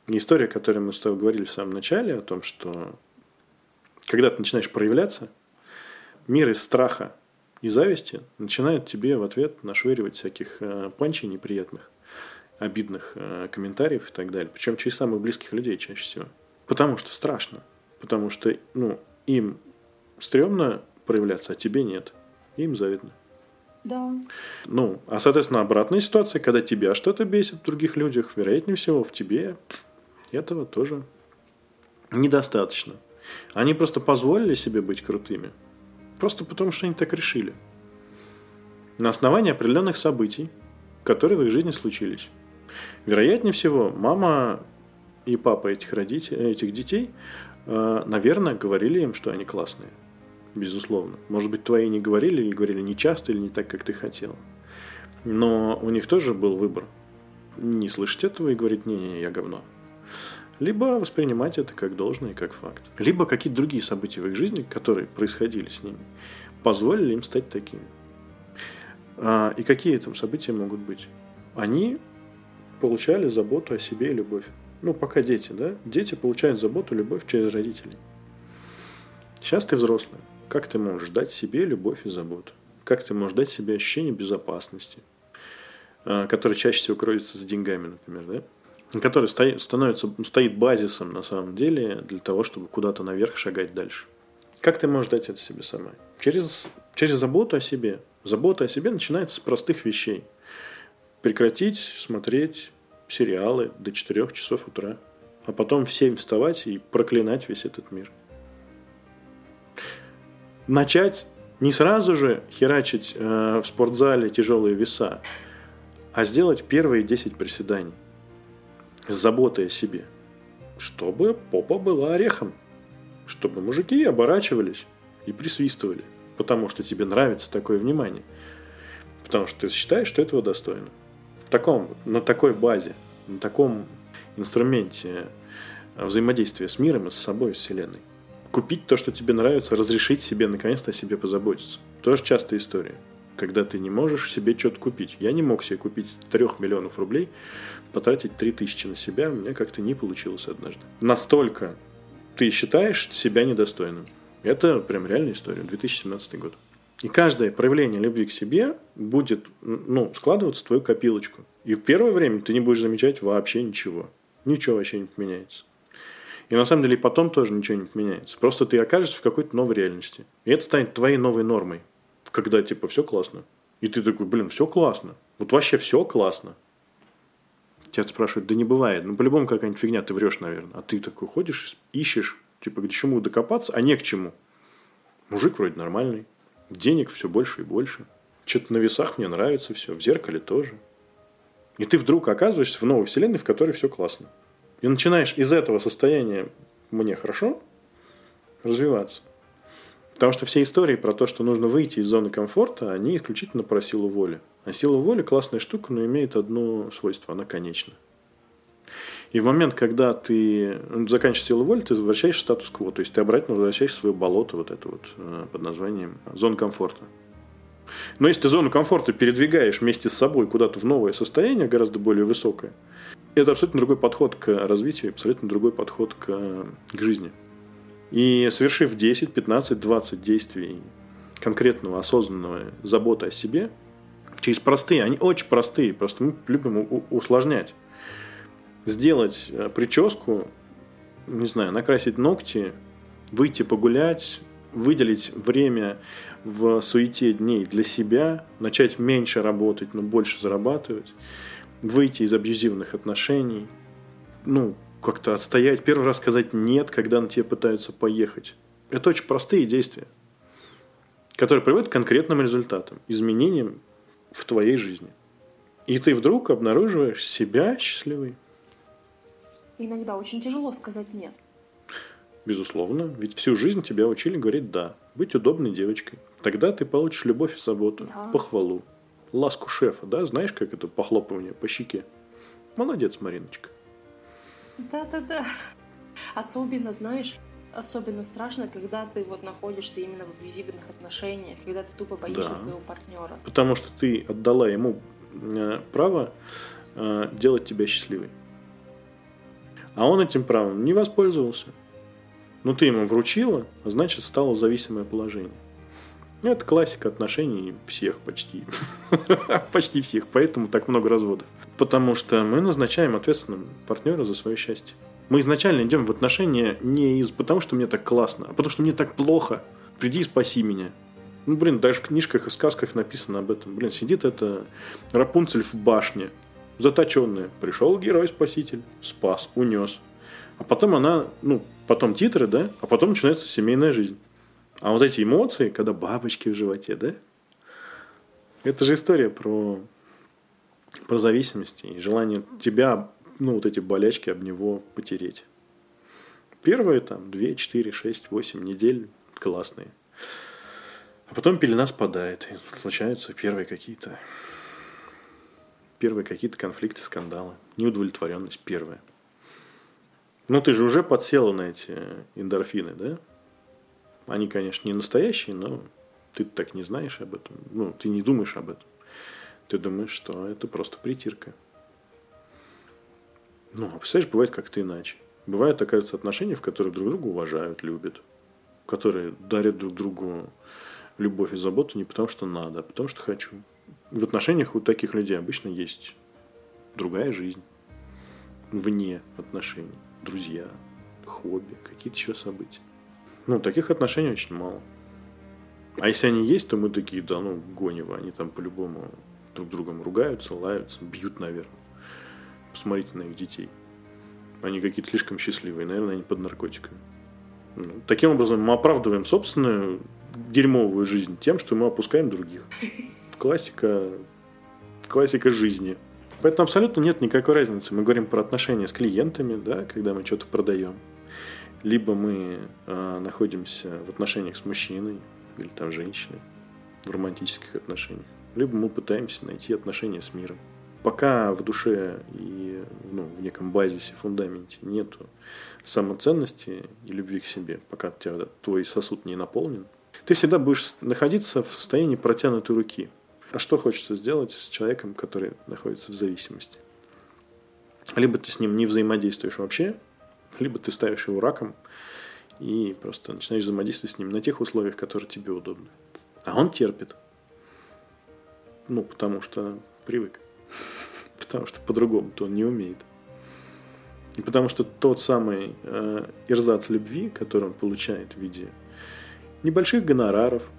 И история, о которой мы с тобой говорили в самом начале, о том, что когда ты начинаешь проявляться, мир из страха и зависти начинает тебе в ответ нашвыривать всяких э, панчей неприятных обидных э, комментариев и так далее. Причем через самых близких людей чаще всего. Потому что страшно. Потому что ну, им стрёмно проявляться, а тебе нет. Им завидно. Да. Ну, а, соответственно, обратная ситуация, когда тебя что-то бесит в других людях, вероятнее всего, в тебе этого тоже недостаточно. Они просто позволили себе быть крутыми. Просто потому, что они так решили. На основании определенных событий, которые в их жизни случились. Вероятнее всего, мама и папа этих, родителей, этих детей, э, наверное, говорили им, что они классные. Безусловно. Может быть, твои не говорили, или говорили не часто, или не так, как ты хотел. Но у них тоже был выбор. Не слышать этого и говорить, не-не, я говно. Либо воспринимать это как должное, как факт. Либо какие-то другие события в их жизни, которые происходили с ними, позволили им стать такими. А, и какие там события могут быть? Они получали заботу о себе и любовь. Ну, пока дети, да? Дети получают заботу, любовь через родителей. Сейчас ты взрослый. Как ты можешь дать себе любовь и заботу? Как ты можешь дать себе ощущение безопасности, а, которое чаще всего кроется с деньгами, например, да? Который стоит, становится, стоит базисом на самом деле для того, чтобы куда-то наверх шагать дальше. Как ты можешь дать это себе сама? Через, через заботу о себе. Забота о себе начинается с простых вещей. Прекратить смотреть сериалы до 4 часов утра, а потом в 7 вставать и проклинать весь этот мир. Начать не сразу же херачить э, в спортзале тяжелые веса, а сделать первые 10 приседаний с заботой о себе, чтобы попа была орехом, чтобы мужики оборачивались и присвистывали, потому что тебе нравится такое внимание, потому что ты считаешь, что этого достойно в таком, на такой базе, на таком инструменте взаимодействия с миром и с собой, с Вселенной. Купить то, что тебе нравится, разрешить себе наконец-то о себе позаботиться. Тоже частая история. Когда ты не можешь себе что-то купить. Я не мог себе купить с 3 миллионов рублей, потратить 3 тысячи на себя, у меня как-то не получилось однажды. Настолько ты считаешь себя недостойным. Это прям реальная история. 2017 год. И каждое проявление любви к себе будет ну, складываться в твою копилочку. И в первое время ты не будешь замечать вообще ничего. Ничего вообще не поменяется. И на самом деле потом тоже ничего не поменяется. Просто ты окажешься в какой-то новой реальности. И это станет твоей новой нормой. Когда типа все классно. И ты такой, блин, все классно. Вот вообще все классно. Тебя спрашивают, да не бывает. Ну, по-любому какая-нибудь фигня, ты врешь, наверное. А ты такой ходишь, ищешь, типа, к чему докопаться, а не к чему. Мужик вроде нормальный. Денег все больше и больше. Что-то на весах мне нравится все, в зеркале тоже. И ты вдруг оказываешься в новой вселенной, в которой все классно. И начинаешь из этого состояния «мне хорошо» развиваться. Потому что все истории про то, что нужно выйти из зоны комфорта, они исключительно про силу воли. А сила воли классная штука, но имеет одно свойство – она конечна. И в момент, когда ты заканчиваешь силу воли, ты возвращаешь статус-кво. То есть ты обратно возвращаешь свое болото, вот это вот, э, под названием зона комфорта. Но если ты зону комфорта передвигаешь вместе с собой куда-то в новое состояние, гораздо более высокое, это абсолютно другой подход к развитию, абсолютно другой подход к, к жизни. И совершив 10, 15, 20 действий конкретного, осознанного заботы о себе, через простые, они очень простые, просто мы любим усложнять. Сделать э, прическу, не знаю, накрасить ногти, выйти погулять, выделить время в суете дней для себя, начать меньше работать, но больше зарабатывать, выйти из абьюзивных отношений, ну, как-то отстоять, первый раз сказать «нет», когда на тебе пытаются поехать. Это очень простые действия, которые приводят к конкретным результатам, изменениям в твоей жизни. И ты вдруг обнаруживаешь себя счастливой. Иногда очень тяжело сказать «нет». Безусловно, ведь всю жизнь тебя учили говорить «да», быть удобной девочкой. Тогда ты получишь любовь и заботу, да. похвалу, ласку шефа, да? Знаешь, как это похлопывание по щеке? Молодец, Мариночка. Да-да-да. Особенно, знаешь, особенно страшно, когда ты вот находишься именно в абьюзивных отношениях, когда ты тупо боишься да. своего партнера. Потому что ты отдала ему э, право э, делать тебя счастливой. А он этим правом не воспользовался. Ну, ты ему вручила, а значит, стало зависимое положение. Это классика отношений всех почти. почти всех, поэтому так много разводов. Потому что мы назначаем ответственным партнера за свое счастье. Мы изначально идем в отношения не из потому, что мне так классно, а потому что мне так плохо. Приди и спаси меня. Ну, блин, даже в книжках и сказках написано об этом. Блин, сидит это Рапунцель в башне, заточенная. Пришел герой-спаситель, спас, унес. А потом она, ну, потом титры, да, а потом начинается семейная жизнь. А вот эти эмоции, когда бабочки в животе, да, это же история про, про зависимость и желание тебя, ну, вот эти болячки об него потереть. Первые там 2, 4, 6, 8 недель классные. А потом пелена спадает, и случаются первые какие-то первые какие-то конфликты, скандалы, неудовлетворенность первая – ну, ты же уже подсела на эти эндорфины, да? Они, конечно, не настоящие, но ты так не знаешь об этом. Ну, ты не думаешь об этом. Ты думаешь, что это просто притирка. Ну, а представляешь, бывает как-то иначе. Бывают, оказывается, отношения, в которых друг друга уважают, любят. Которые дарят друг другу любовь и заботу не потому, что надо, а потому, что хочу. В отношениях у таких людей обычно есть другая жизнь вне отношений друзья, хобби, какие-то еще события. Ну, таких отношений очень мало. А если они есть, то мы такие, да, ну, гонево, они там по-любому друг другом ругаются, лаются, бьют, наверное. Посмотрите на их детей. Они какие-то слишком счастливые, наверное, они под наркотиками. Ну, таким образом, мы оправдываем собственную дерьмовую жизнь тем, что мы опускаем других. Классика, классика жизни. Поэтому абсолютно нет никакой разницы. Мы говорим про отношения с клиентами, да, когда мы что-то продаем. Либо мы э, находимся в отношениях с мужчиной или там женщиной в романтических отношениях. Либо мы пытаемся найти отношения с миром. Пока в душе и ну, в неком базисе, фундаменте нету самоценности и любви к себе, пока тебя, твой сосуд не наполнен, ты всегда будешь находиться в состоянии протянутой руки – а что хочется сделать с человеком, который находится в зависимости? Либо ты с ним не взаимодействуешь вообще, либо ты ставишь его раком и просто начинаешь взаимодействовать с ним на тех условиях, которые тебе удобны. А он терпит. Ну, потому что привык. потому что по-другому-то он не умеет. И потому что тот самый э, ирзац любви, который он получает в виде небольших гонораров,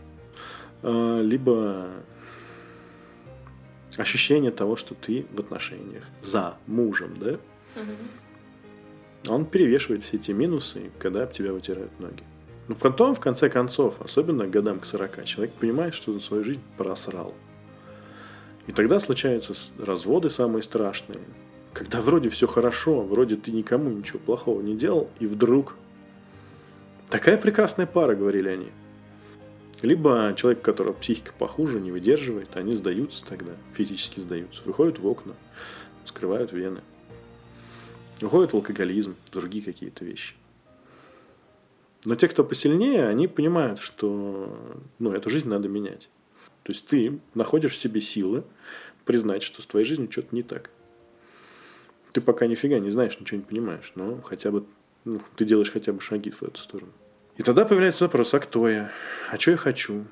э, либо ощущение того, что ты в отношениях за мужем, да? Угу. Он перевешивает все эти минусы, когда об тебя вытирают ноги. Но ну, потом, в конце концов, особенно годам к 40, человек понимает, что за свою жизнь просрал. И тогда случаются разводы самые страшные, когда вроде все хорошо, вроде ты никому ничего плохого не делал, и вдруг такая прекрасная пара, говорили они – либо человек, у которого психика похуже, не выдерживает, они сдаются тогда, физически сдаются, выходят в окна, скрывают вены, уходят в алкоголизм, другие какие-то вещи. Но те, кто посильнее, они понимают, что ну, эту жизнь надо менять. То есть ты находишь в себе силы признать, что с твоей жизнью что-то не так. Ты пока нифига не знаешь, ничего не понимаешь, но хотя бы ну, ты делаешь хотя бы шаги в эту сторону. И тогда появляется вопрос, а кто я? А что я хочу?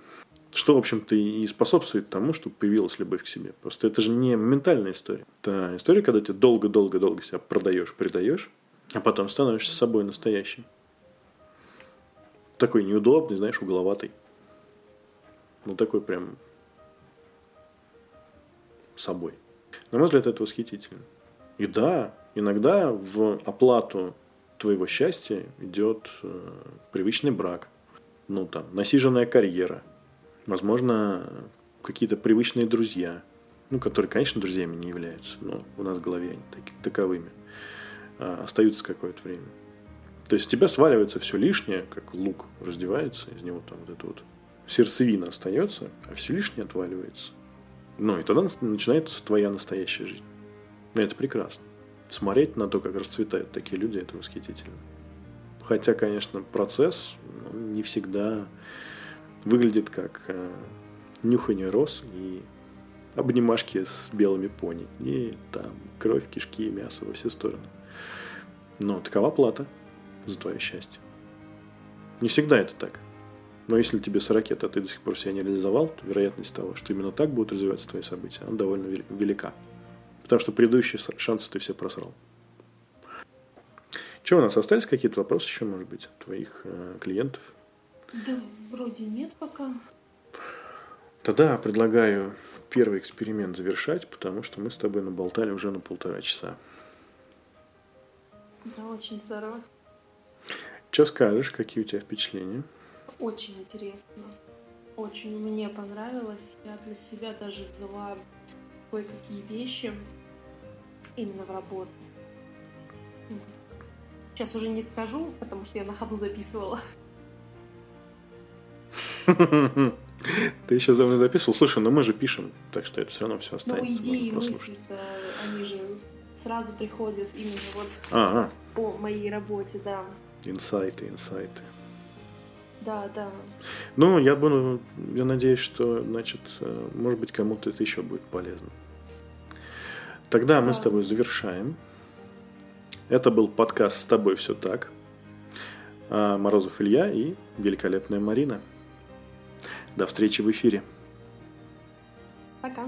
Что, в общем-то, и способствует тому, чтобы появилась любовь к себе. Просто это же не ментальная история. Это история, когда ты долго-долго-долго себя продаешь, предаешь, а потом становишься собой настоящим. Такой неудобный, знаешь, угловатый. Ну, такой прям собой. На мой взгляд, это восхитительно. И да, иногда в оплату твоего счастья идет э, привычный брак, ну там, насиженная карьера, возможно, какие-то привычные друзья, ну, которые, конечно, друзьями не являются, но у нас в голове они так, таковыми, а, остаются какое-то время. То есть с тебя сваливается все лишнее, как лук раздевается, из него там вот это вот сердцевина остается, а все лишнее отваливается. Ну, и тогда начинается твоя настоящая жизнь. И это прекрасно. Смотреть на то, как расцветают такие люди, это восхитительно. Хотя, конечно, процесс ну, не всегда выглядит как э, нюхание роз и обнимашки с белыми пони. И там кровь, кишки мясо во все стороны. Но такова плата за твое счастье. Не всегда это так. Но если тебе 40 лет, а ты до сих пор себя не реализовал, то вероятность того, что именно так будут развиваться твои события, она довольно велика. Потому что предыдущие шансы ты все просрал. Что у нас остались какие-то вопросы еще, может быть, от твоих э, клиентов? Да вроде нет пока. Тогда предлагаю первый эксперимент завершать, потому что мы с тобой наболтали уже на полтора часа. Да, очень здорово. Что скажешь, какие у тебя впечатления? Очень интересно. Очень мне понравилось. Я для себя даже взяла кое-какие вещи именно в работу. Сейчас уже не скажу, потому что я на ходу записывала. Ты еще за мной записывал? Слушай, ну мы же пишем, так что это все равно все останется. Ну, идеи, мысли, они же сразу приходят именно вот а -а. по моей работе, да. Инсайты, инсайты. Да, да. Ну, я буду, я надеюсь, что, значит, э, может быть, кому-то это еще будет полезно. Тогда да. мы с тобой завершаем. Это был подкаст «С тобой все так». А, Морозов Илья и великолепная Марина. До встречи в эфире. Пока.